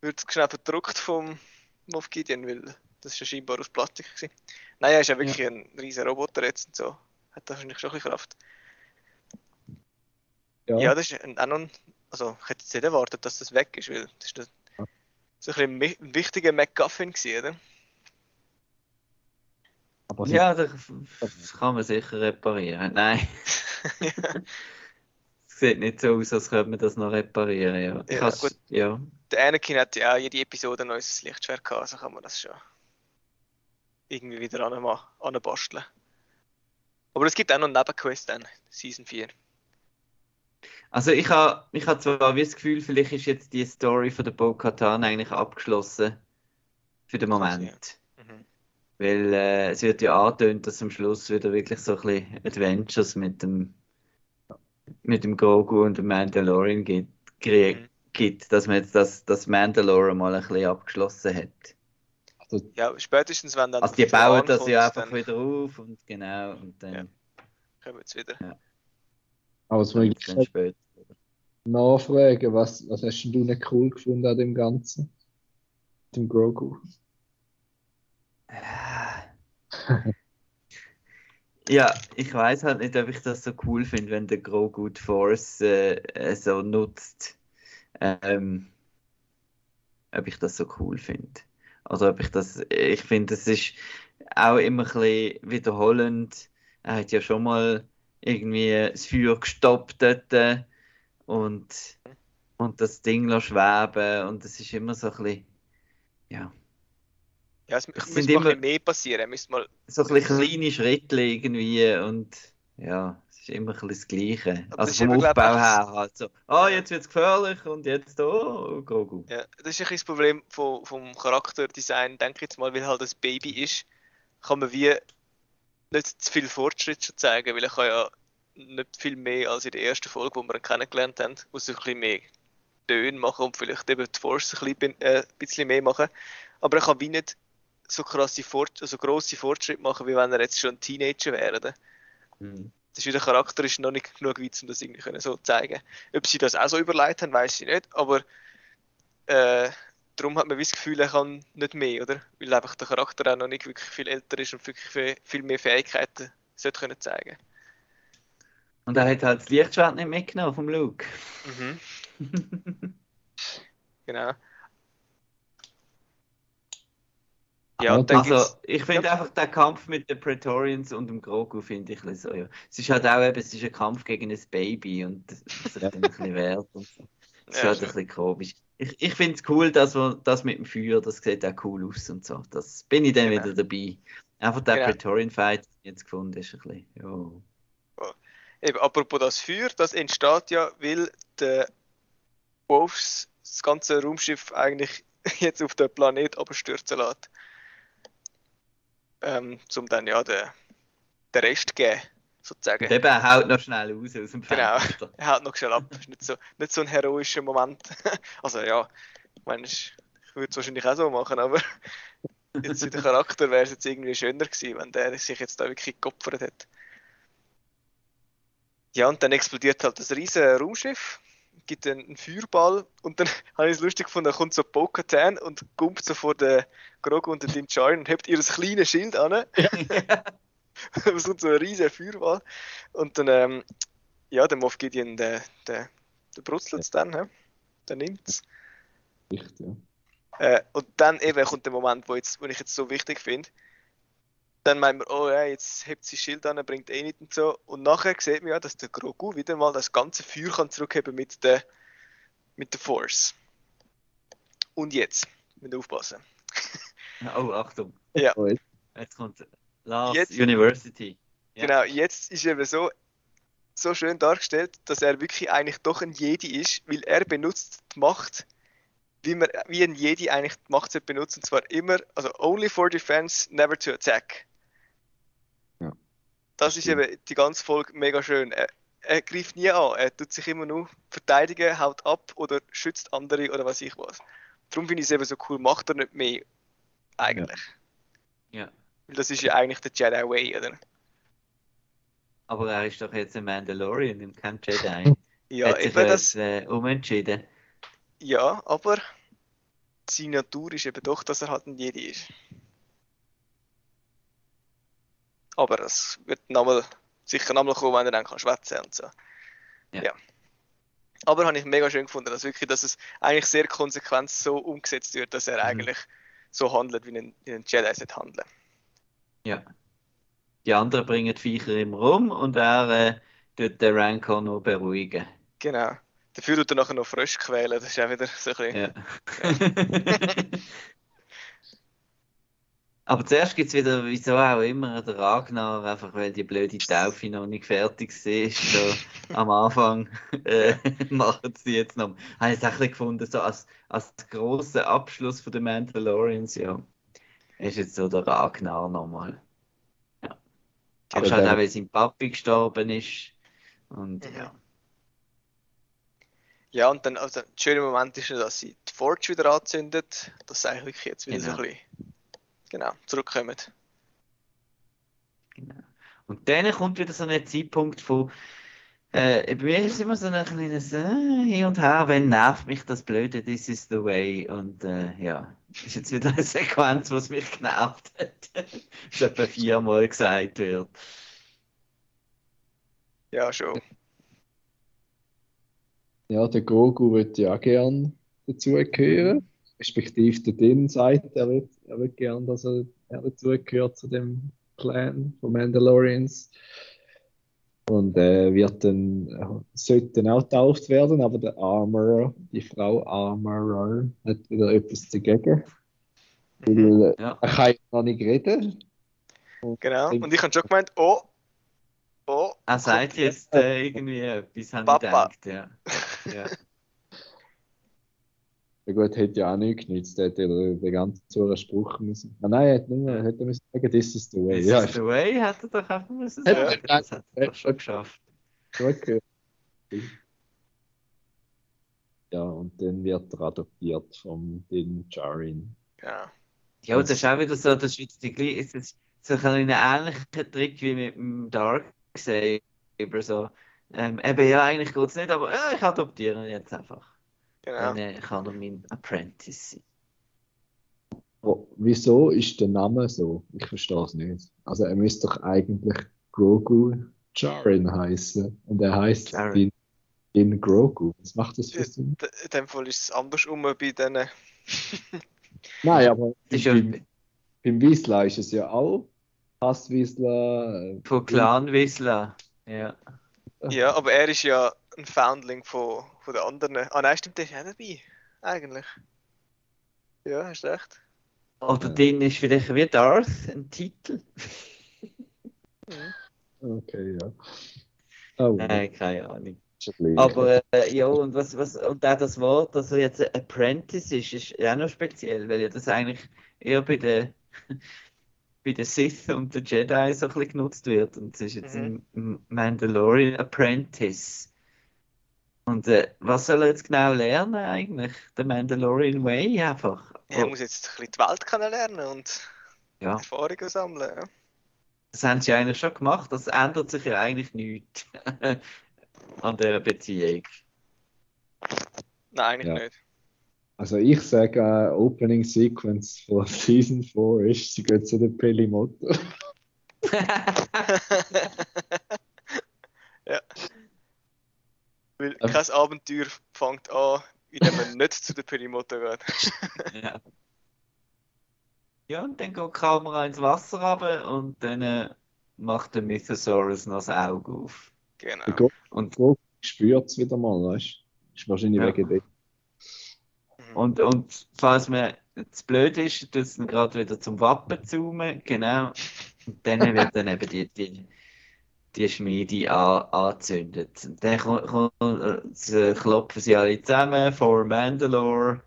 Wird schnell verdruckt vom Moff Gideon, weil das ist ja scheinbar aus Plastik gewesen. Nein, er ist ja wirklich ein riesen Roboter jetzt und so. Hat wahrscheinlich schon ein bisschen Kraft. Ja. Ja, das ist ein, auch noch ein, also ich hätte jetzt nicht erwartet, dass das weg ist, weil das ist ein, so ein, bisschen ein mi- ein wichtiger MacGuffin gewesen, oder? Aber Ja, das, kann man sicher reparieren. Nein. Es sieht nicht so aus, als könnte man das noch reparieren. Ja. Ja, gut. ja. Der Anakin hat ja auch jede Episode ein neues Lichtschwert gehabt, also kann man das schon irgendwie wieder anbasteln. Aber es gibt auch noch einen Nebenquest dann, Season 4. Also ich habe ich ha zwar wie das Gefühl, vielleicht ist jetzt die Story von der Bo-Katan eigentlich abgeschlossen für den Moment. Weil äh, es wird ja angetönt, dass am Schluss wieder wirklich so ein bisschen Adventures mit dem mit dem Grogu und dem Mandalorian gibt, Mhm. gibt dass man jetzt das, das Mandalorian mal ein bisschen abgeschlossen hat. also, Ja, spätestens wenn dann Also die bauen das kommt, ja einfach dann wieder auf und genau und dann Ja. kommen wir jetzt wieder. aber was man dann später. nachfragen, was, was hast denn du nicht cool gefunden an dem Ganzen? Mit dem Grogu? Ja, ich weiß halt nicht, ob ich das so cool finde, wenn der Grogu die Force äh, äh, so nutzt. Ähm, ob ich das so cool finde. Also ob ich das, ich finde, es ist auch immer ein bisschen wiederholend. Er hat ja schon mal irgendwie das Feuer gestoppt dort äh, und, und das Ding schweben und es ist immer so ein bisschen, ja, Ja, es Ich müsste immer- bisschen mehr passieren. Müsste mal, so ein bisschen kleine Schritte irgendwie und ja, es ist immer ein das Gleiche. Aber Also vom Aufbau ich, her halt so, ah, jetzt wird es gefährlich und jetzt, oh, Grogu. ja, das ist ein das Problem vom, vom Charakterdesign, denke ich jetzt mal, weil halt das Baby ist, kann man wie nicht zu viel Fortschritt schon zeigen, weil er kann ja nicht viel mehr als in der ersten Folge, wo wir ihn kennengelernt haben, muss ein bisschen mehr Töne machen und vielleicht eben die Force ein bisschen, äh, ein bisschen mehr machen. Aber er kann wie nicht so krasse Fort also grosse Fortschritte machen, wie wenn er jetzt schon ein Teenager wäre. oder? Hm. Das ist der Charakter ist noch nicht genug weit, um das irgendwie können so zu zeigen. Ob sie das auch so überlegt haben, weiß ich nicht, aber äh, darum hat man das Gefühl, er kann nicht mehr, oder? Weil einfach der Charakter auch noch nicht wirklich viel älter ist und wirklich viel, viel mehr Fähigkeiten sollte können zeigen. Und er hat halt das Lichtschwert nicht mitgenommen vom Luke. Mhm. Genau. Ja, und dann also, ich finde einfach den Kampf mit den Praetorians und dem Grogu finde ich ein bisschen so, ja. Es ist halt auch eben, es ist ein Kampf gegen ein Baby und das sich dann ein bisschen wehrt und so. Das ist Ja, halt ein bisschen komisch. Ich, ich finde es cool, dass wir das mit dem Feuer, das sieht auch cool aus und so. Das bin ich dann Genau. wieder dabei. Einfach der Genau. Praetorian Fight, den ich jetzt gefunden ist ein bisschen, ja. Eben, apropos das Feuer, das entsteht ja, weil der Wolfs das ganze Raumschiff eigentlich jetzt auf den Planet abstürzen lässt. Ähm, um dann ja den, den Rest zu geben, sozusagen. Und eben, er haut noch schnell raus aus dem Genau. Fenster. Er haut noch schnell ab. Ist nicht so, nicht so ein heroischer Moment. also ja, ich meine, ich würde es wahrscheinlich auch so machen, aber jetzt für den Charakter wäre es jetzt irgendwie schöner gewesen, wenn der sich jetzt da wirklich geopfert hätte. Ja, und dann explodiert halt das riesige Raumschiff, gibt dann einen Feuerball und dann habe ich es lustig gefunden, da kommt so Bo-Katan und gumpt so vor den Grogu und den Djarin und hebt ihr kleines Schild an. es kommt so ein riesiger Feuerball. Und dann, ähm, ja, der Moff Gideon, der, der, der brutzelt es dann, he? der nimmt es. Echt, ja. Äh, und dann eben kommt der Moment, wo, jetzt, wo ich jetzt so wichtig finde. Dann meint man, oh ja, jetzt hebt sie Schild an, bringt eh nicht und so. Und nachher sieht man ja, dass der Grogu wieder mal das ganze Feuer kann zurückheben mit der, mit der Force. Und jetzt, wir müssen aufpassen. Oh, Achtung. Ja. Jetzt- kommt Last Jetzt- University. Ja. Genau, jetzt ist eben so, so schön dargestellt, dass er wirklich eigentlich doch ein Jedi ist, weil er benutzt die Macht, wie, man, wie ein Jedi eigentlich die Macht benutzen, und zwar immer, also only for defense, never to attack. Das ist eben die ganze Folge mega schön. Er, er greift nie an. Er tut sich immer nur verteidigen, haut ab oder schützt andere oder was ich was. Darum finde ich es eben so cool, macht er nicht mehr. Eigentlich. Ja. Weil das ist ja eigentlich der Jedi Way, oder? Aber er ist doch jetzt ein Mandalorian und kein Jedi. Ja, Hat sich eben das. äh, umentschieden. Ja, aber seine Natur ist eben doch, dass er halt ein Jedi ist. Aber das wird nochmal, sicher nochmal kommen, wenn er dann kann schwätzen und so. Ja. Aber habe ich mega schön gefunden, dass wirklich, dass es eigentlich sehr konsequent so umgesetzt wird, dass er Mhm. eigentlich so handelt, wie ein, wie ein Jedi sollte handeln. Ja. Die anderen bringen die Viecher immer rum und er äh, tut den Rancor nur beruhigen. Genau. Dafür tut er nachher noch Frösche quälen, das ist auch wieder so ein bisschen... Ja. Aber zuerst gibt es wieder, wieso auch immer, den Ragnar, einfach weil die blöde Taufe noch nicht fertig war. So am Anfang äh, machen sie jetzt noch. Habe ich es auch gefunden, so als, als grossen Abschluss von den Mandalorians, ja. Ist jetzt so der Ragnar nochmal. Ja. Aber Ja, schon der- auch, weil sein Papi gestorben ist. Und Mhm. ja. Ja, und dann, also, der schöne Moment ist ja, dass sie die Forge wieder anzündet, dass sie eigentlich jetzt wieder so Genau. ein bisschen, genau, zurückkommen. Genau. Und dann kommt wieder so ein Zeitpunkt von, äh, bei mir ist immer so ein kleines äh, Hin und Her, wenn nervt mich das Blöde, this is the way. Und äh, ja, ist jetzt wieder eine Sequenz, was mich genervt hat. das etwa viermal gesagt wird. Ja, schon. Ja, der Grogu würde ja auch gern dazugehören. Respektive der Din sagt, er wird, er wird gern, dass er, er dazugehört zu dem Clan von Mandalorians. Und äh, wird dann, äh, sollte dann auch getauft werden, aber der Armorer, die Frau Armorer, hat wieder etwas dagegen. Mhm. Weil äh, Ja. er kann ja noch nicht reden. Genau. Und ich habe schon gemeint, oh, oh, Er sagt jetzt äh, irgendwie etwas, habe ich gedacht. Ja. Ja. Ja gut, hätte ja auch nichts genützt, hätte er den ganzen Zuhörer Spruch müssen. Ah, nein, er hätte nur, hätte müssen sagen, this is the way. This Ja, is the way, hat er doch einfach müssen sagen. Das hat er doch schon geschafft. zugehört. Ja, und dann wird er adoptiert vom Din Djarin. Ja. Ja, das ist auch wieder so, das ist die gleiche, es ist so ein ähnlicher Trick wie mit dem Darksaber. So. Ähm, eben, ja, eigentlich geht es nicht, aber ja, ich adoptiere ihn jetzt einfach. Genau. Dann äh, kann er mein Apprentice sein. Oh, wieso ist der Name so? Ich verstehe es nicht. Also er müsste doch eigentlich Grogu Djarin heißen. Und er heißt. Din, Din Grogu. Was macht das für Ja. Sinn? In dem Fall ist es andersrum bei denen. Nein, aber ja beim, Wiesla ist es ja auch. Hasswiesla. äh, von Clan Whistler. Ja. ja, aber er ist ja ein Foundling von, von den anderen. Ah nein, stimmt, der ist auch dabei. Eigentlich. Ja, hast recht. Oder drin ist vielleicht wie Darth ein Titel. Okay, ja. Oh, Nein, keine Ahnung. Aber äh, ja, und was, was, und auch das Wort, dass er jetzt ein Apprentice ist, ist auch noch speziell, weil ja das eigentlich eher bei den, bei den Sith und den Jedi so ein bisschen genutzt wird. Und es ist jetzt Mhm. ein Mandalorian Apprentice. Und äh, was soll er jetzt genau lernen eigentlich? Der Mandalorian Way einfach. Er muss jetzt ein bisschen die Welt kennenlernen und ja, Erfahrungen sammeln. Ja. das haben sie eigentlich schon gemacht. Das ändert sich ja eigentlich nichts an der Beziehung. Nein, eigentlich Ja. nicht. Also ich sage, äh, Opening Sequence von Season 4 ist, sie geht zu der Pelimoto. Weil Ähm. kein Abenteuer fängt an, indem man nicht zu der Perimoto geht. Ja. Ja, und dann geht die Kamera ins Wasser runter und dann äh, macht der Mythosaurus noch das Auge auf. Genau. Der Grogu Und, spürt es wieder mal, weißt du? Ist wahrscheinlich Ja. wegen dem. Mhm. und, und falls mir zu blöd ist, tut es dann gerade wieder zum Wappen zoomen, genau. Und dann wird dann eben die, die, die Schmiede an, angezündet. Und dann ko- ko- äh, klopfen sie alle zusammen, for Mandalore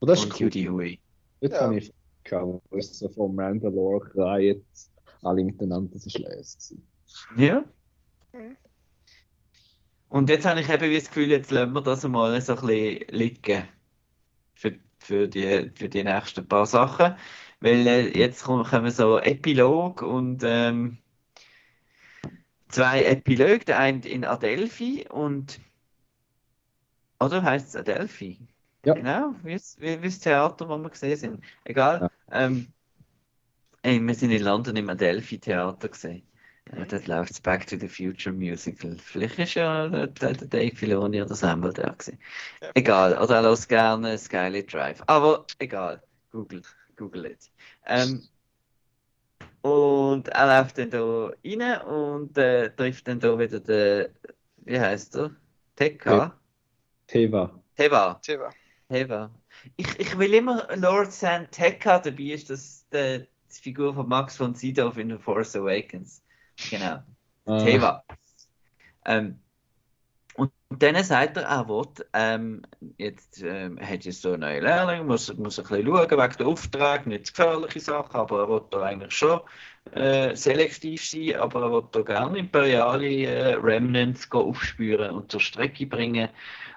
Aber das und ist cool. Judy Hui. Dort Ja. habe ich gehabt, wo es so von Mandalore reiht, alle miteinander, das gewesen. Ja, Und jetzt habe ich eben wie das Gefühl, jetzt lassen wir das mal so ein bisschen liegen. Für, für, die, für die nächsten paar Sachen. Weil äh, jetzt kommen kommen so Epilog und ähm, zwei Epiloge. Der eine in Adelphi und. Oder heißt es Adelphi? Ja. Genau, wie das, wie, wie das Theater, wo wir gesehen sind. Egal. Ähm, ey, wir sind in London im Adelphi Theater gesehen. Ja, dort läuft das Back to the Future Musical. Vielleicht ist ja der, der Dave Filoni oder Samuel da gewesen. Ja. Egal, oder er lässt gerne Skylit Drive. Aber egal, Google, Google it. Ähm, und er läuft dann da rein und äh, trifft dann da wieder den, wie heißt er? Tekka? Teva. Teva. Tja, Teva. Ich, ich will immer Lord San Tekka, dabei ist das die, die Figur von Max von Sydow in The Force Awakens. Genau. Ah, Teva. Ähm, und dann sagt er, er will, ähm, jetzt ähm, er hat jetzt so eine neue Lehrling, muss, muss ein bisschen schauen wegen der Auftrag, nicht zu gefährliche Sachen, aber er will da eigentlich schon äh, selektiv sein, aber er will da gerne imperiale äh, Remnants aufspüren und zur Strecke bringen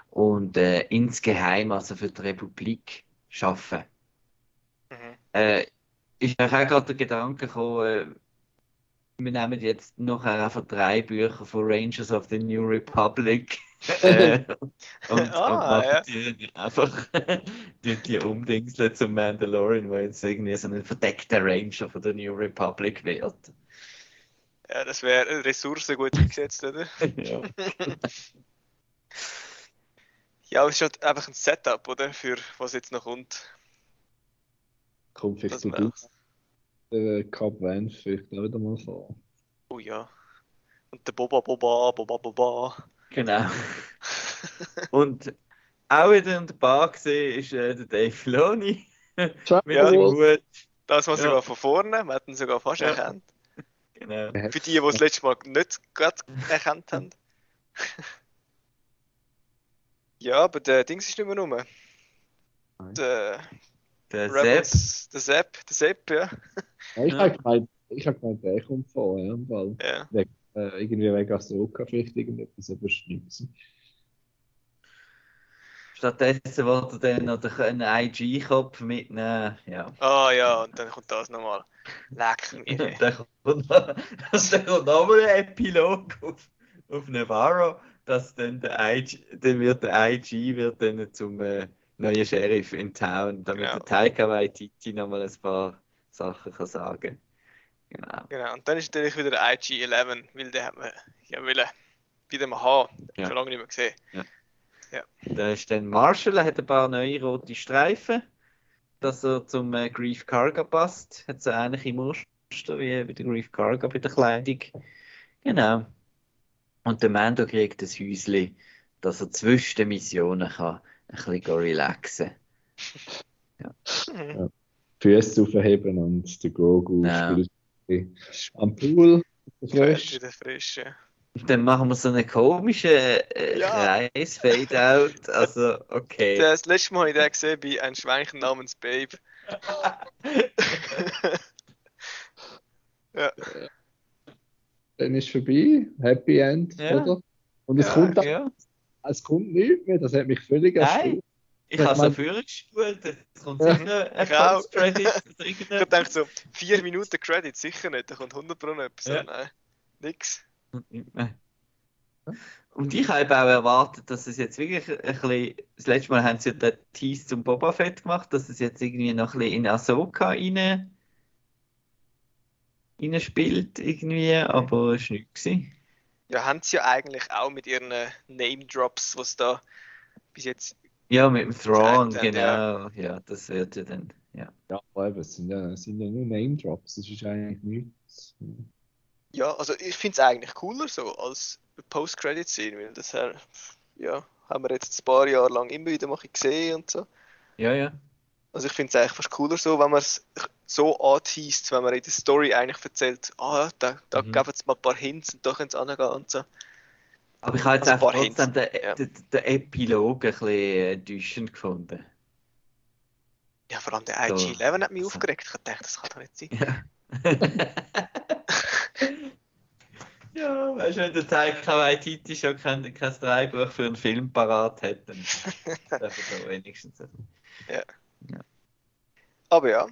und äh, insgeheim, also für die Republik, schaffen. mhm. Äh, ist mir auch gerade der Gedanke gekommen, äh, wir nehmen jetzt nachher einfach drei Bücher von Rangers of the New Republic äh, und, und Ah, machen ja. die einfach die, die umdingseln zum Mandalorian, weil jetzt irgendwie so ein verdeckter Ranger von der New Republic wird. ja, das wäre Ressourcen gut eingesetzt, oder? ja. Ja, aber es ist halt einfach ein Setup, oder? Für was jetzt noch kommt. Kommt vielleicht Das der wäre der Cup Van vielleicht auch wieder mal vor. Oh ja. Und der Boba Boba, Boba Boba. Genau. Und auch wieder in der Bar gesehen ist äh, der Dave Filoni mit Ja. Hut. Das war Ja. sogar von vorne, wir hätten ihn sogar fast Ja. erkannt. Genau. Für die, die es letztes Mal nicht gerade erkannt haben. ja, aber der Dings ist nicht mehr rum. Der Der Sepp. Rebels, der Sepp, der Sepp, ja. Ja, ich Ja. habe gemeint, ich habe gemeint, der kommt vor, ja, im Fall. ja. Äh, irgendwie wegen Ahsoka vielleicht irgendetwas, aber gewesen. Stattdessen wollte er dann noch einen IG-Kopf mitnehmen. Ja. Ah ja, und dann kommt das nochmal. Leck Und mir. dann kommt noch, und dann kommt noch mal ein Epilog auf, auf Navarro, dass dann der IG, dann wird der IG wird dann zum äh, neuen Sheriff in Town, damit Genau. der Taika Waititi noch mal ein paar Sachen kann sagen. Genau. Genau, und dann ist natürlich wieder der IG-11, weil den hat man ja wollen wieder mal haben. Ja. Schon lange nicht mehr gesehen. Da ist dann Marshall, er hat ein paar neue rote Streifen, dass er zum äh, Grief Karga passt. Hat so ähnliche Muster wie bei der Grief Karga bei der Kleidung. Genau. Und der Mando kriegt ein Häuschen, dass er zwischen den Missionen kann ein bisschen relaxen Mhm. Füße aufheben und der Grogu Ja. spielt am Pool. Frisch. Wieder frisch. Ja. Dann machen wir so einen komischen äh, Ja. Kreis, Fade-out. Also, okay. Das letzte Mal habe ich den gesehen bei einem Schweinchen namens Babe. ja, Dann ist vorbei. Happy End, Ja. oder? Und es Ja, kommt auch, ja. es kommt nichts mehr. Das hat mich völlig erstaunt. Ich habe so vorgespult, es kommt Ja. sicher ein Ich auch. Post-Credit. oder ich habe gedacht so, vier Minuten Credit, sicher nicht, da kommt 100 Pro noch etwas. Ja. Nein, nix. Und ich habe auch erwartet, dass es jetzt wirklich ein bisschen. Das letzte Mal haben sie ja den Tease zum Boba Fett gemacht, dass es jetzt irgendwie noch ein bisschen in Ahsoka rein, rein spielt, irgendwie, aber es war nichts. Ja, haben sie ja eigentlich auch mit ihren äh, Name-Drops, was da bis jetzt. Ja, mit dem Thrawn, haben, genau. Ja, das wird ja dann. Ja. Ja, aber es sind ja, es sind ja nur Name Drops. Das ist eigentlich nichts. Ja, also ich finde es eigentlich cooler so als Post-Credit-Scene, weil das her, ja, haben wir jetzt ein paar Jahre lang immer wieder mal gesehen und so. Ja, ja. Also ich finde es eigentlich fast cooler so, wenn man es so anteast, wenn man in der Story eigentlich erzählt, ah, da, da Mhm. geben sie mal ein paar Hints und da können sie angehen und so. Aber ich habe jetzt Also ein einfach trotzdem den, ja. den, den Epilog ein bisschen enttäuschend gefunden. Ja, vor allem der So. IG-11 hat mich So. aufgeregt. Ich dachte, das kann doch nicht sein. Ja. ja, Weißt du, wenn der Taika Waititi schon kein, kein Drehbuch für einen Film parat hat, dann darf er wenigstens. Aber ja.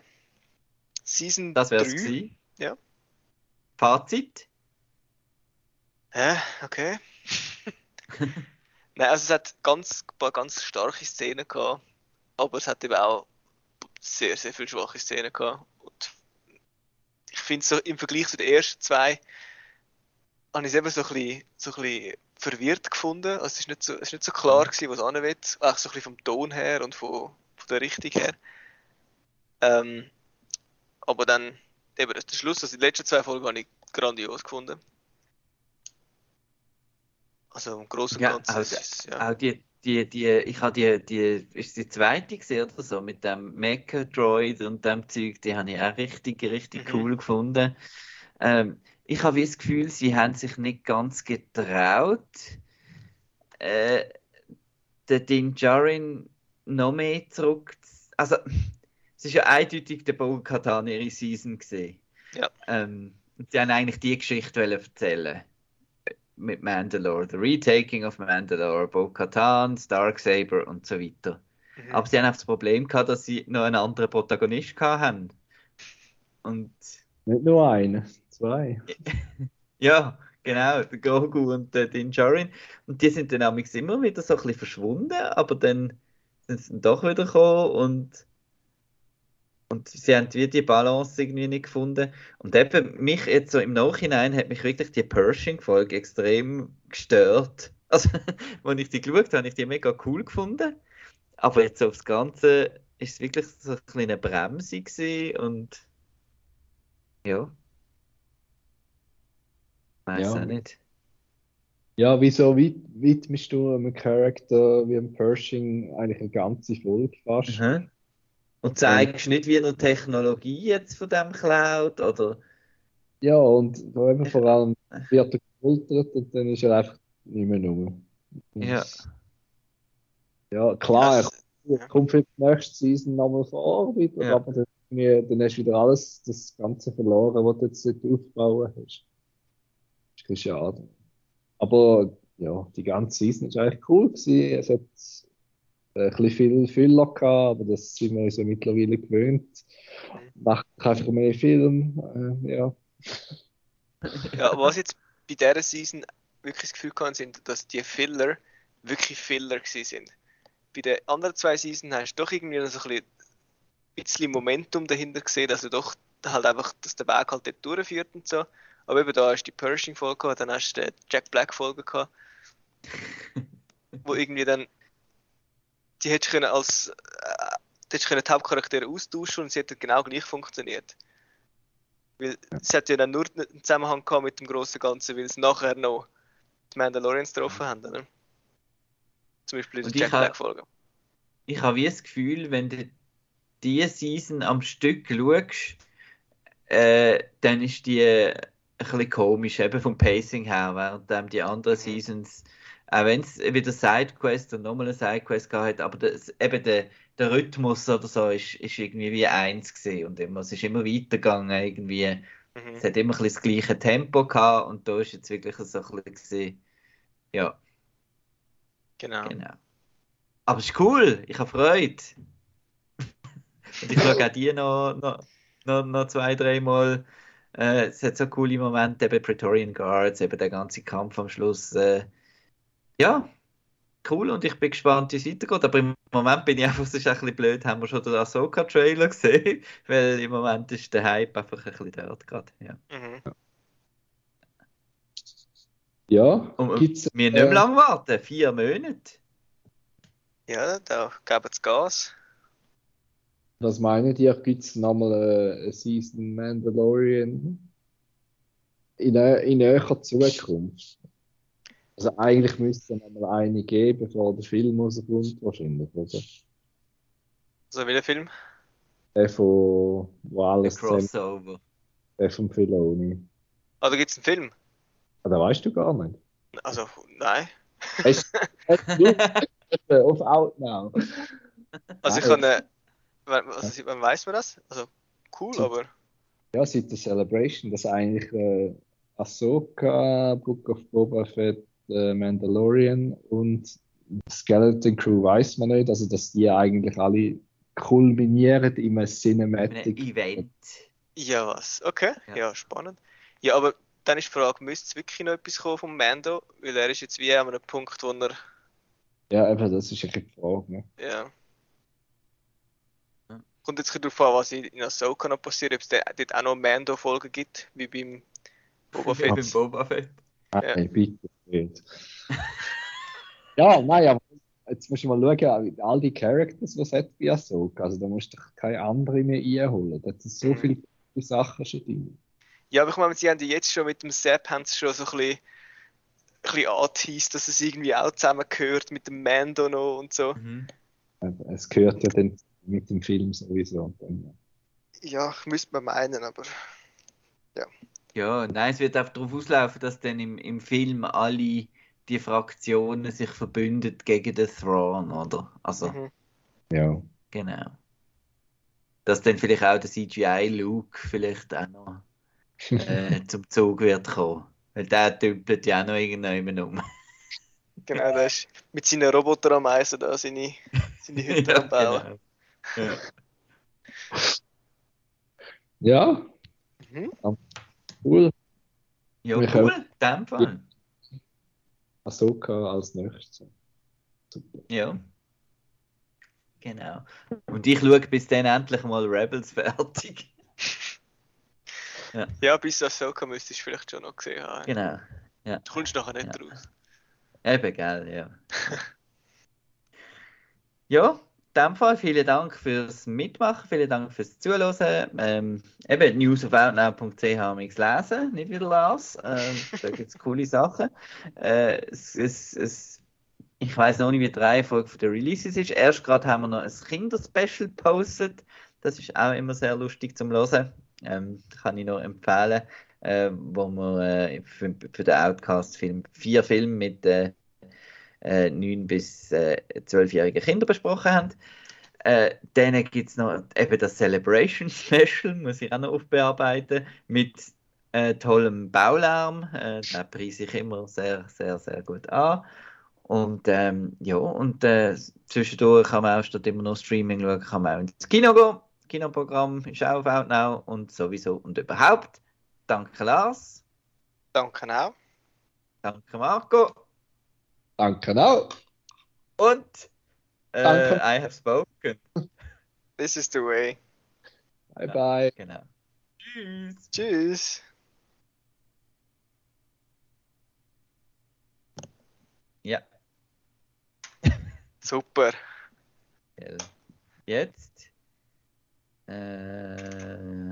Season Das wär's 3. gewesen. Ja. Fazit? Hä? Okay. Nein, also es hat ganz, ein paar ganz starke Szenen gehabt, aber es hat eben auch sehr, sehr viele schwache Szenen gehabt. Und ich finde so im Vergleich zu den ersten zwei habe ich es eben so ein bisschen, so ein bisschen verwirrt gefunden. Also es ist nicht so, es ist nicht so klar gewesen, was an will. Auch so ein bisschen vom Ton her und von, von der Richtung her. Ähm, aber dann eben der Schluss, also die letzten zwei Folgen habe ich grandios gefunden. Also im Großen und Ja, Ganzen also- ist ja. Auch die, die, die, ich habe die, die, ist die zweite gesehen oder so, mit dem Mecha-Droid und dem Zeug, die habe ich auch richtig, richtig Mhm. cool gefunden. Ähm, ich habe wie das Gefühl, sie haben sich nicht ganz getraut, äh, den Din Djarin noch mehr zurück. Also, es ist ja eindeutig der Bo Katan ihre Season gesehen. Ja. Ähm, sie haben eigentlich die Geschichte wollen erzählen mit Mandalore, The Retaking of Mandalore, Bo-Katan, Darksaber und so weiter. Mhm. Aber sie haben auch das Problem gehabt, dass sie noch einen anderen Protagonist gehabt haben. Und Nicht nur einen, zwei. ja, genau, der Grogu und der Din Djarin. Und die sind dann auch immer wieder so ein bisschen verschwunden, aber dann sind sie dann doch wieder gekommen und und sie haben wie die Balance irgendwie nicht gefunden. Und eben mich jetzt so im Nachhinein hat mich wirklich die Pershing-Folge extrem gestört. Also, als ich die geschaut habe, habe ich die mega cool gefunden. Aber jetzt aufs Ganze ist es wirklich so eine kleine Bremse gewesen und ja. Weiß Ja. auch nicht. Ja, wieso widmest du einem Charakter wie einem Pershing eigentlich eine ganze Folge fast? Mhm. Und zeigst nicht, wie er Technologie jetzt von dem klaut oder Ja, und da eben vor allem wird er gefoltert und dann ist er einfach nicht mehr rum. ja. Ja, klar, Das- er kommt für die nächste Season nochmal vor, wieder, Ja. aber dann, dann hast du wieder alles, das Ganze verloren, was du jetzt dort aufbauen hast. Das ist ein bisschen schade. Aber ja, die ganze Season ist eigentlich cool gewesen. Es hat ein bisschen viel Füller gehabt, aber das sind wir uns ja mittlerweile gewöhnt. Macht einfach mehr Film, äh, ja. Ja, was jetzt bei dieser Season wirklich das Gefühl gehabt sind, dass die Filler wirklich Filler gewesen sind. Bei den anderen zwei Seasons hast du doch irgendwie noch so ein bisschen, bisschen Momentum dahinter gesehen, dass du doch halt einfach, dass der Weg halt dort durchführt und so. Aber eben da hast du die Pershing-Folge gehabt, dann hast du die Jack Black-Folge gehabt, wo irgendwie dann, die hättest können als, äh, die können die Hauptcharaktere austauschen und sie hätte genau gleich funktioniert. Weil es hat ja dann nur einen Zusammenhang gehabt mit dem grossen Ganzen, weil es nachher noch die Mandalorians getroffen haben. Oder? Zum Beispiel in der ich Jack Black-Folge. Ich habe wie das Gefühl, wenn du diese Season am Stück schaust, äh, dann ist die ein bisschen komisch, eben vom Pacing her, während die anderen Seasons, auch wenn es wieder Sidequest und nochmal eine Sidequest gehabt hat, aber das, eben der, der Rhythmus oder so ist, ist irgendwie wie eins gesehen und immer, es ist immer weitergegangen, irgendwie. Mhm. Es hat immer ein das gleiche Tempo gehabt und da ist jetzt wirklich so ein bisschen ja. Genau. Genau. Aber es ist cool, ich habe Freude. Und ich schaue auch die noch, noch, noch, noch zwei, dreimal. Äh, es hat so coole Momente, eben Praetorian Guards, eben der ganze Kampf am Schluss. Äh, ja, cool und ich bin gespannt, wie es weitergeht. Aber im Moment bin ich einfach, es ist ein bisschen blöd, haben wir schon den Ahsoka-Trailer gesehen, weil im Moment ist der Hype einfach ein bisschen dort gerade. Ja. Mhm. Ja, Und gibt's, wir nicht mehr äh, lange warten, vier Monate. Ja, da geben sie Gas. Was meint ihr? Gibt es nochmal eine, Season Mandalorian in, nä- in näherer Zukunft? Also eigentlich müsste es nochmal eine geben, bevor der Film rauskommt, wahrscheinlich, oder? So wie der Film. Der von, wo alles zusammen, Crossover. der von Filoni. Ah, da gibt es einen Film. Ah, das weißt du gar nicht. Also, nein. Hast du auf Outnow? Also ich kann, äh, wann, also, wann weiß man das? Also, cool, So. aber Ja, seit der Celebration, dass eigentlich äh, Ahsoka, Book of Boba Fett, äh, Mandalorian und Skeleton Crew weiß man nicht, also dass die eigentlich alle kulminieren in einem Ein Cinematic. Event. Ja, was? Okay, Ja. ja. spannend. Ja, aber dann ist die Frage, müsste es wirklich noch etwas kommen vom Mando? Weil er ist jetzt wie an einem Punkt, wo er, Ja, eben, das ist ein bisschen die Frage. Ne? ja. Ja. Kommt jetzt ein bisschen darauf an, was in in Ahsoka noch passiert, ob es da- dort auch noch Mando-Folgen gibt, wie beim Boba Wie beim Fett. Boba Fett. Nein, bitte nicht. ja, nein, aber jetzt musst du mal schauen, all die Characters, die es hat bei Ahsoka, also da musst du keine andere mehr einholen. Da sind so Mhm. viele gute Sachen schon drin. Ja, aber ich meine, sie haben ja jetzt schon mit dem Sepp haben sie schon so ein bisschen, ein bisschen angeteased, dass es irgendwie auch zusammengehört mit dem Mando noch und so. Mhm. Es gehört ja dann mit dem Film sowieso. Und dann, Ja, ich müsste man meinen, aber Ja, nein, es wird einfach darauf auslaufen, dass dann im, im Film alle die Fraktionen sich verbünden gegen den Thrawn, oder? Also, mhm. ja. genau. Dass dann vielleicht auch der CGI-Luke vielleicht auch noch äh, zum Zug wird kommen. Weil der dümpelt ja auch noch irgendjemand um. genau, der ist mit seinen Roboterameisen da seine, seine Hütte am Bauen. genau. Ja. Ja, Mhm. Cool. Ja, Wir cool, in dem Fall. Ahsoka als nächstes. Super. Ja. Genau. Und ich schaue bis dann endlich mal Rebels fertig. Ja, bis Ahsoka müsstest du vielleicht schon noch gesehen haben. Genau. Du kommst nachher nicht Ja. raus. Eben, gell, ja. ja, dem Fall vielen Dank fürs Mitmachen, vielen Dank fürs Zuhören. Ähm, eben, newsofoutnow.ch lesen, nicht wieder Lars. Ähm, da gibt es coole Sachen. Äh, es, es, es, ich weiß noch nicht, wie die Reihenfolge der Releases ist. Erst gerade haben wir noch ein Kinderspecial gepostet. Das ist auch immer sehr lustig zum Hören. Ähm, kann ich noch empfehlen. Äh, wo wir äh, für, für den Outcast-Film vier Filme mit äh, äh, 9- bis äh, 12-jährigen Kindern besprochen haben. Äh, dann gibt es noch eben das Celebration Special, muss ich auch noch aufbearbeiten, mit äh, tollem Baulärm. Äh, den preise ich immer sehr, sehr, sehr gut an. Und ähm, ja, und äh, zwischendurch kann man auch statt immer noch Streaming schauen, kann man auch ins Kino gehen. Kinoprogramm ist auch auf Outnow und sowieso und überhaupt. Danke Lars, Danke auch. danke Marco Danke auch. und äh, Danke. I have spoken. This is the way. Bye bye. Genau. Tschüss. Tschüss. Ja. Super. Gell. Jetzt. Äh,